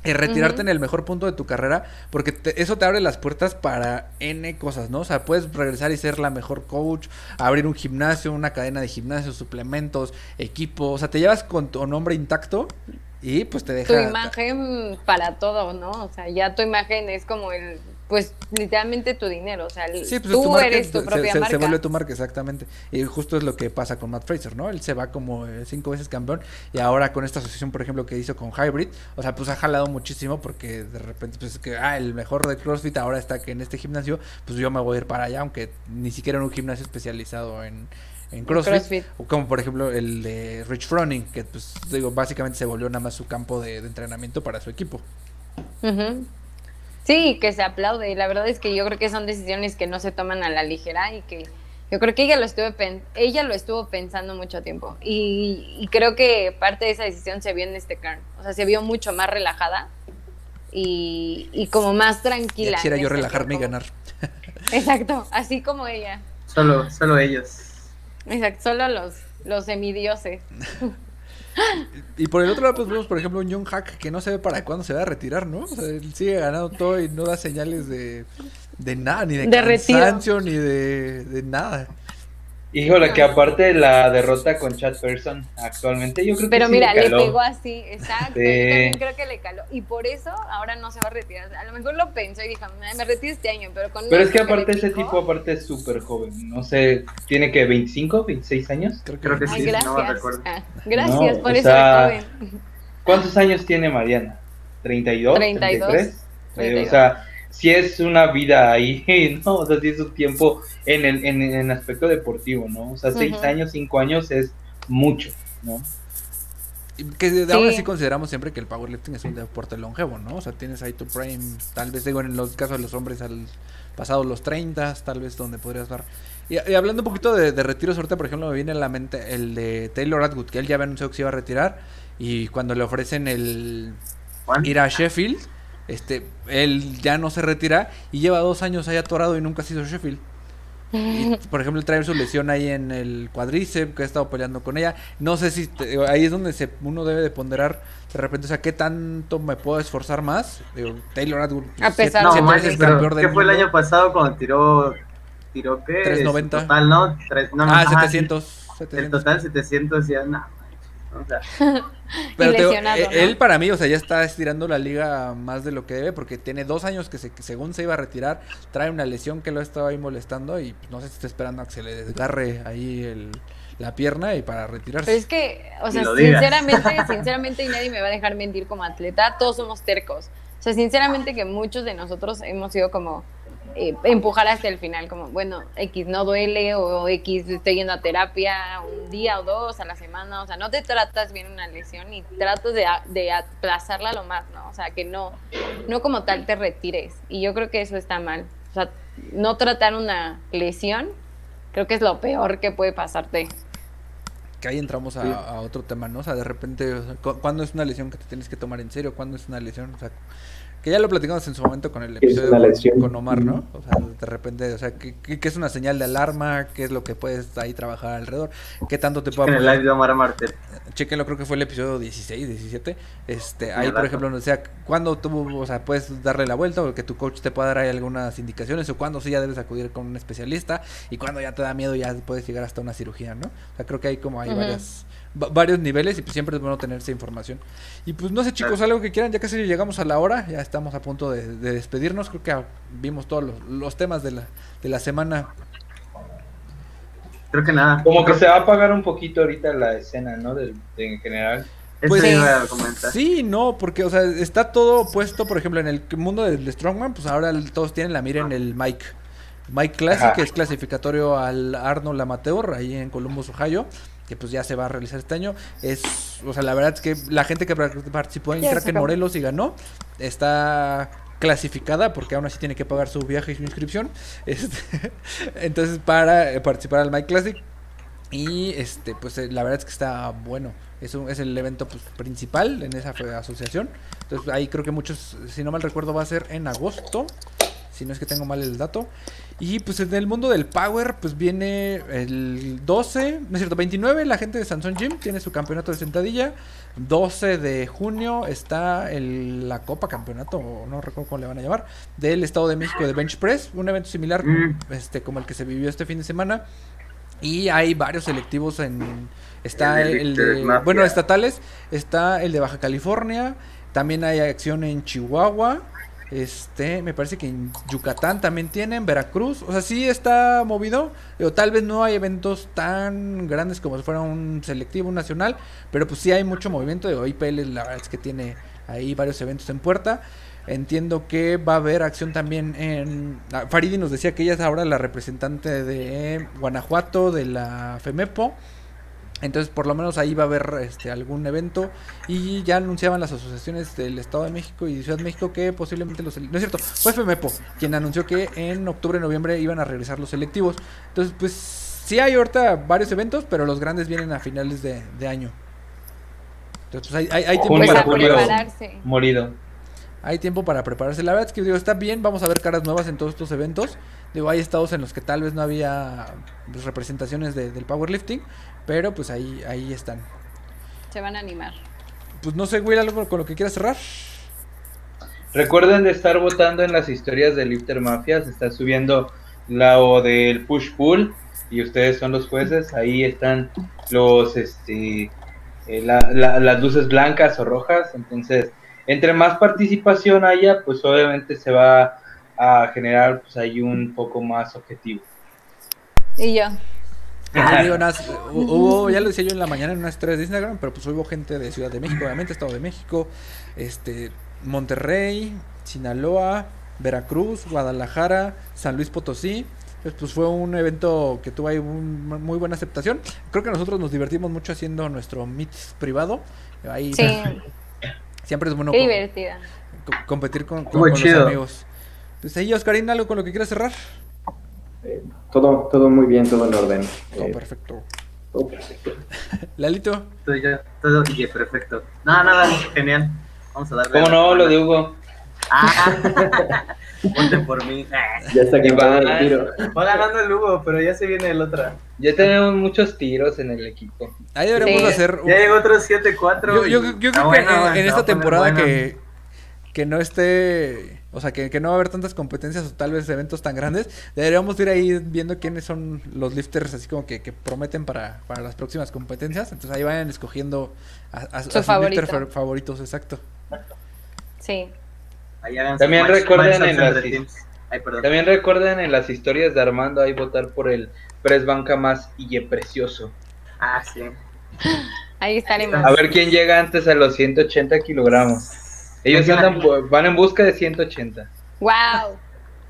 Y retirarte en el mejor punto de tu carrera, porque eso te abre las puertas para N cosas, ¿no? O sea, puedes regresar y ser la mejor coach, abrir un gimnasio, una cadena de gimnasios, suplementos, equipo, o sea, te llevas con tu nombre intacto y pues te deja... Tu imagen para todo, ¿no? O sea, ya tu imagen es como el, pues literalmente tu dinero, o sea, pues, tú eres tu propia marca. Se vuelve tu marca, exactamente. Y justo es lo que pasa con Matt Fraser, ¿no? Él se va como eh, cinco veces campeón y ahora con esta asociación, por ejemplo, que hizo con Hybrid, o sea, pues ha jalado muchísimo porque de repente, pues es que, ah, el mejor de CrossFit ahora está que en este gimnasio, pues yo me voy a ir para allá, aunque ni siquiera en un gimnasio especializado en en CrossFit, O como por ejemplo el de Rich Froning, que pues digo, básicamente se volvió nada más su campo de, entrenamiento para su equipo. Sí, que se aplaude. La verdad es que yo creo que son decisiones que no se toman a la ligera y que Yo creo que ella lo estuvo, ella lo estuvo pensando mucho tiempo y, creo que parte de esa decisión se vio en este Kern. O sea, se vio mucho más relajada y, como más tranquila. quisiera yo relajarme y ganar. Exacto, así como ella. Solo, solo ellos. Exacto, solo los, los semidioses. Y por el otro lado, pues vemos, por ejemplo, un Young Hack que no se ve para cuándo se va a retirar, ¿no? O sea, él sigue ganando todo y no da señales de, de nada, ni de, de cansancio, ni de, de nada. Híjole, que aparte de la derrota con Chad Person actualmente, yo creo que Pero mira, le, pegó así, exacto. Yo también creo que le caló. Y por eso ahora no se va a retirar. A lo mejor lo pensó y dijo, me retiro este año, pero con Pero es que aparte ese tipo, aparte es súper joven. No sé, ¿tiene que 25, 26 años? Creo que, sí, gracias. no ah, gracias por eso joven. ¿Cuántos años tiene Mariana? ¿32? 32. 33? 32. o sea si es una vida ahí, ¿no? O sea, si es un tiempo en el, en, el aspecto deportivo, ¿no? O sea, seis años, cinco años es mucho, ¿no? Que de ahora sí consideramos siempre que el powerlifting es un deporte longevo, ¿no? O sea, tienes ahí tu prime, tal vez digo en los casos de los hombres al pasado los 30, tal vez donde podrías dar. Y, hablando un poquito de, de, retiros, ahorita por ejemplo me viene a la mente el de Taylor Atwood, que él ya había anunciado que se iba a retirar y cuando le ofrecen el ir a Sheffield, este, él ya no se retira y lleva dos años ahí atorado y nunca se hizo Sheffield. por ejemplo, trae su lesión ahí en el cuadríceps, que ha estado peleando con ella. No sé si ahí es donde se, uno debe de ponderar de repente, o sea, ¿qué tanto me puedo esforzar más? Taylor Atwood. A pesar ¿Qué fue el año pasado cuando tiró, tiró qué? 390. Total, ¿no? ah, 700, El total 700, ya, no. O sea. Pero eh, él para mí, o sea, ya está estirando la liga más de lo que debe porque tiene dos años que se, según se iba a retirar, trae una lesión que lo estaba ahí molestando y no sé si está esperando a que se le desgarre ahí el, la pierna y para retirarse. Pero es que, o sea, sinceramente, sinceramente y nadie me va a dejar mentir como atleta, todos somos tercos. O sea, sinceramente que muchos de nosotros hemos sido como eh, empujar hasta el final, como, bueno, X no duele o X estoy yendo a terapia un día o dos a la semana, o sea, no te tratas bien una lesión y tratas de, de aplazarla lo más, ¿no? O sea, que no, no como tal te retires. Y yo creo que eso está mal. O sea, no tratar una lesión, creo que es lo peor que puede pasarte. Que ahí entramos a, otro tema, ¿no? O sea, de repente, ¿cuándo es una lesión que te tienes que tomar en serio? ¿Cuándo es una lesión? O sea, que ya lo platicamos en su momento con el episodio con Omar, ¿no? O sea, de repente, o sea, ¿qué, ¿qué, es una señal de alarma? ¿Qué es lo que puedes ahí trabajar alrededor? ¿Qué tanto te puede En el live de Omar Martel. Chequenlo, creo que fue el episodio 16, 17. Este, ahí, por ejemplo, o sea, ¿cuándo tú, o sea, puedes darle la vuelta o que tu coach te pueda dar ahí algunas indicaciones o cuándo sí ya debes acudir con un especialista y cuándo ya te da miedo ya puedes llegar hasta una cirugía, ¿no? O sea, creo que hay como hay varias varios niveles y pues siempre es bueno tener esa información. Y pues no sé chicos, algo que quieran, ya casi llegamos a la hora, ya estamos a punto de, despedirnos, creo que vimos todos los, temas de la, de la semana. Creo que nada. Como que se va a apagar un poquito ahorita la escena, ¿no? De, en general. Pues sí, no, porque o sea, está todo puesto, por ejemplo, en el mundo del Strongman, pues ahora todos tienen la mira en el Mike. Mike Classic, que es clasificatorio al Arnold Amateur, ahí en Columbus, Ohio que pues ya se va a realizar este año. Es, o sea, la verdad es que la gente que participó en Kraken Morelos y ganó está clasificada porque aún así tiene que pagar su viaje y su inscripción. Este, entonces, para eh, participar al My Classic. Y este, pues eh, la verdad es que está bueno. Es, es el evento pues, principal en esa asociación. Entonces ahí creo que muchos, si no mal recuerdo, va a ser en agosto. Si no es que tengo mal el dato. Y pues en el mundo del Power, pues viene el 12, no es cierto, 29, la gente de Samsung Gym tiene su campeonato de sentadilla. 12 de junio está el, la Copa Campeonato, no recuerdo cómo le van a llamar, del Estado de México de Bench Press, un evento similar mm. este, como el que se vivió este fin de semana. Y hay varios selectivos en... Está el de... Bueno, estatales, está el de Baja California, también hay acción en Chihuahua. Este, me parece que en Yucatán también tienen, Veracruz, o sea, sí está movido, tal vez no hay eventos tan grandes como si fuera un selectivo nacional, pero pues sí hay mucho movimiento, de IPL la verdad es que tiene ahí varios eventos en puerta. Entiendo que va a haber acción también en... Ah, Faridi nos decía que ella es ahora la representante de Guanajuato, de la FEMEPO. Entonces, por lo menos ahí va a haber este, algún evento. Y ya anunciaban las asociaciones del Estado de México y Ciudad de México que posiblemente los. No es cierto, fue FMEPO quien anunció que en octubre noviembre iban a regresar los selectivos. Entonces, pues sí hay ahorita varios eventos, pero los grandes vienen a finales de, de año. Entonces, pues hay, hay, hay tiempo para prepararse. Morido. hay tiempo para prepararse. La verdad es que digo, está bien, vamos a ver caras nuevas en todos estos eventos. Digo, hay estados en los que tal vez no había pues, representaciones de- del powerlifting, pero pues ahí, ahí están. Se van a animar. Pues no sé, Will, algo con lo que quieras cerrar. Recuerden de estar votando en las historias de Lifter Mafia. Se está subiendo la o del push pull y ustedes son los jueces. Ahí están los este eh, la- la- las luces blancas o rojas. Entonces, entre más participación haya, pues obviamente se va a generar pues ahí un poco más objetivo. Y yo. Digo, hu- hubo, ya lo decía yo en la mañana en unas historias de Instagram, pero pues hubo gente de Ciudad de México, obviamente, Estado de México, este, Monterrey, Sinaloa, Veracruz, Guadalajara, San Luis Potosí. Pues, pues fue un evento que tuvo ahí un- muy buena aceptación. Creo que nosotros nos divertimos mucho haciendo nuestro meet privado. Ahí Sí, siempre es bueno qué co- divertida. co- competir con, con- los amigos. Pues ahí, Oscarín, algo con lo que quieras cerrar. Eh, todo, todo muy bien, todo en orden. Todo Eh, perfecto. todo perfecto. Lalito. Todo, ya, todo oye, perfecto. No, nada, genial. Vamos a darle. ¿Cómo a no? Lo de Hugo. Ah, ponte por mí. Ya está quemado Iván. el tiro. Va ganando el Hugo, pero ya se viene el otro. Ya tenemos muchos tiros en el equipo. Ahí deberíamos Sí. hacer Ya llegó otro 7-4. Yo, yo- yo creo bueno, que en, va esta temporada bueno. que, que no esté, o sea, que, que no va a haber tantas competencias o tal vez eventos tan grandes, deberíamos ir ahí viendo quiénes son los lifters así como que, que prometen para, para las próximas competencias. Entonces ahí vayan escogiendo a, a- a Su sus favorito. lifters fa- favoritos, exacto. Sí. También recuerden en las. Ay, perdón. También recuerden en las historias de Armando ahí votar por el press banca más Ille precioso. Ah, sí. Ahí estaremos. A ver quién llega antes a los 180 kilogramos. Ellos andan, van en busca de 180. ¡Wow!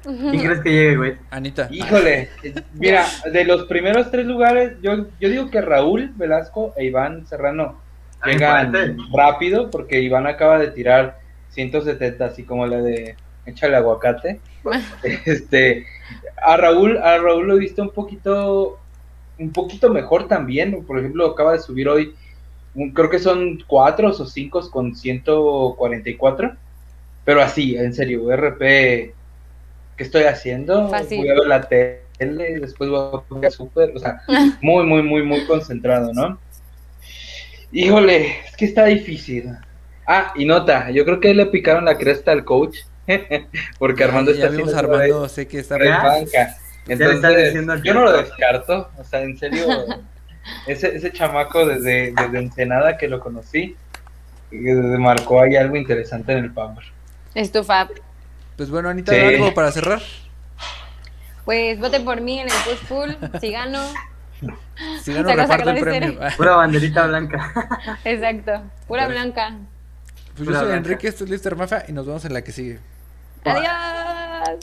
¿Quién crees que llegue, güey? Anita. Híjole, mira, de los primeros tres lugares, yo, yo digo que Raúl Velasco e Iván Serrano Ay, llegan rápido porque Iván acaba de tirar 170, así como la de échale aguacate. Este, a Raúl, a Raúl lo he visto un poquito, un poquito mejor también. Por ejemplo, acaba de subir hoy, creo que son cuatro o cinco con 144. Pero así, en serio, RP, ¿qué estoy haciendo? Fácil. Voy a ver la tele, después voy a ver súper, o sea, muy, muy, muy, muy concentrado, ¿no? Híjole, es que está difícil. Ah, y nota, yo creo que le picaron la cresta al coach, porque Armando ya está vimos haciendo Armando, sé que está ¿Ya? banca. Ya le están Entonces, yo no lo descarto, o sea, en serio, ese, ese chamaco desde, desde Ensenada que lo conocí, eh, marcó ahí algo interesante en el Power. Estufa. Pues bueno, Anita, Sí. algo para cerrar. Pues voten por mí en el push pull. Si gano. Si no, Sacas a reparto el premio. Pura banderita blanca. Exacto. Pura blanca. Pues yo soy blanca. Enrique, esto es Lister Mafia y nos vemos en la que sigue. Adiós.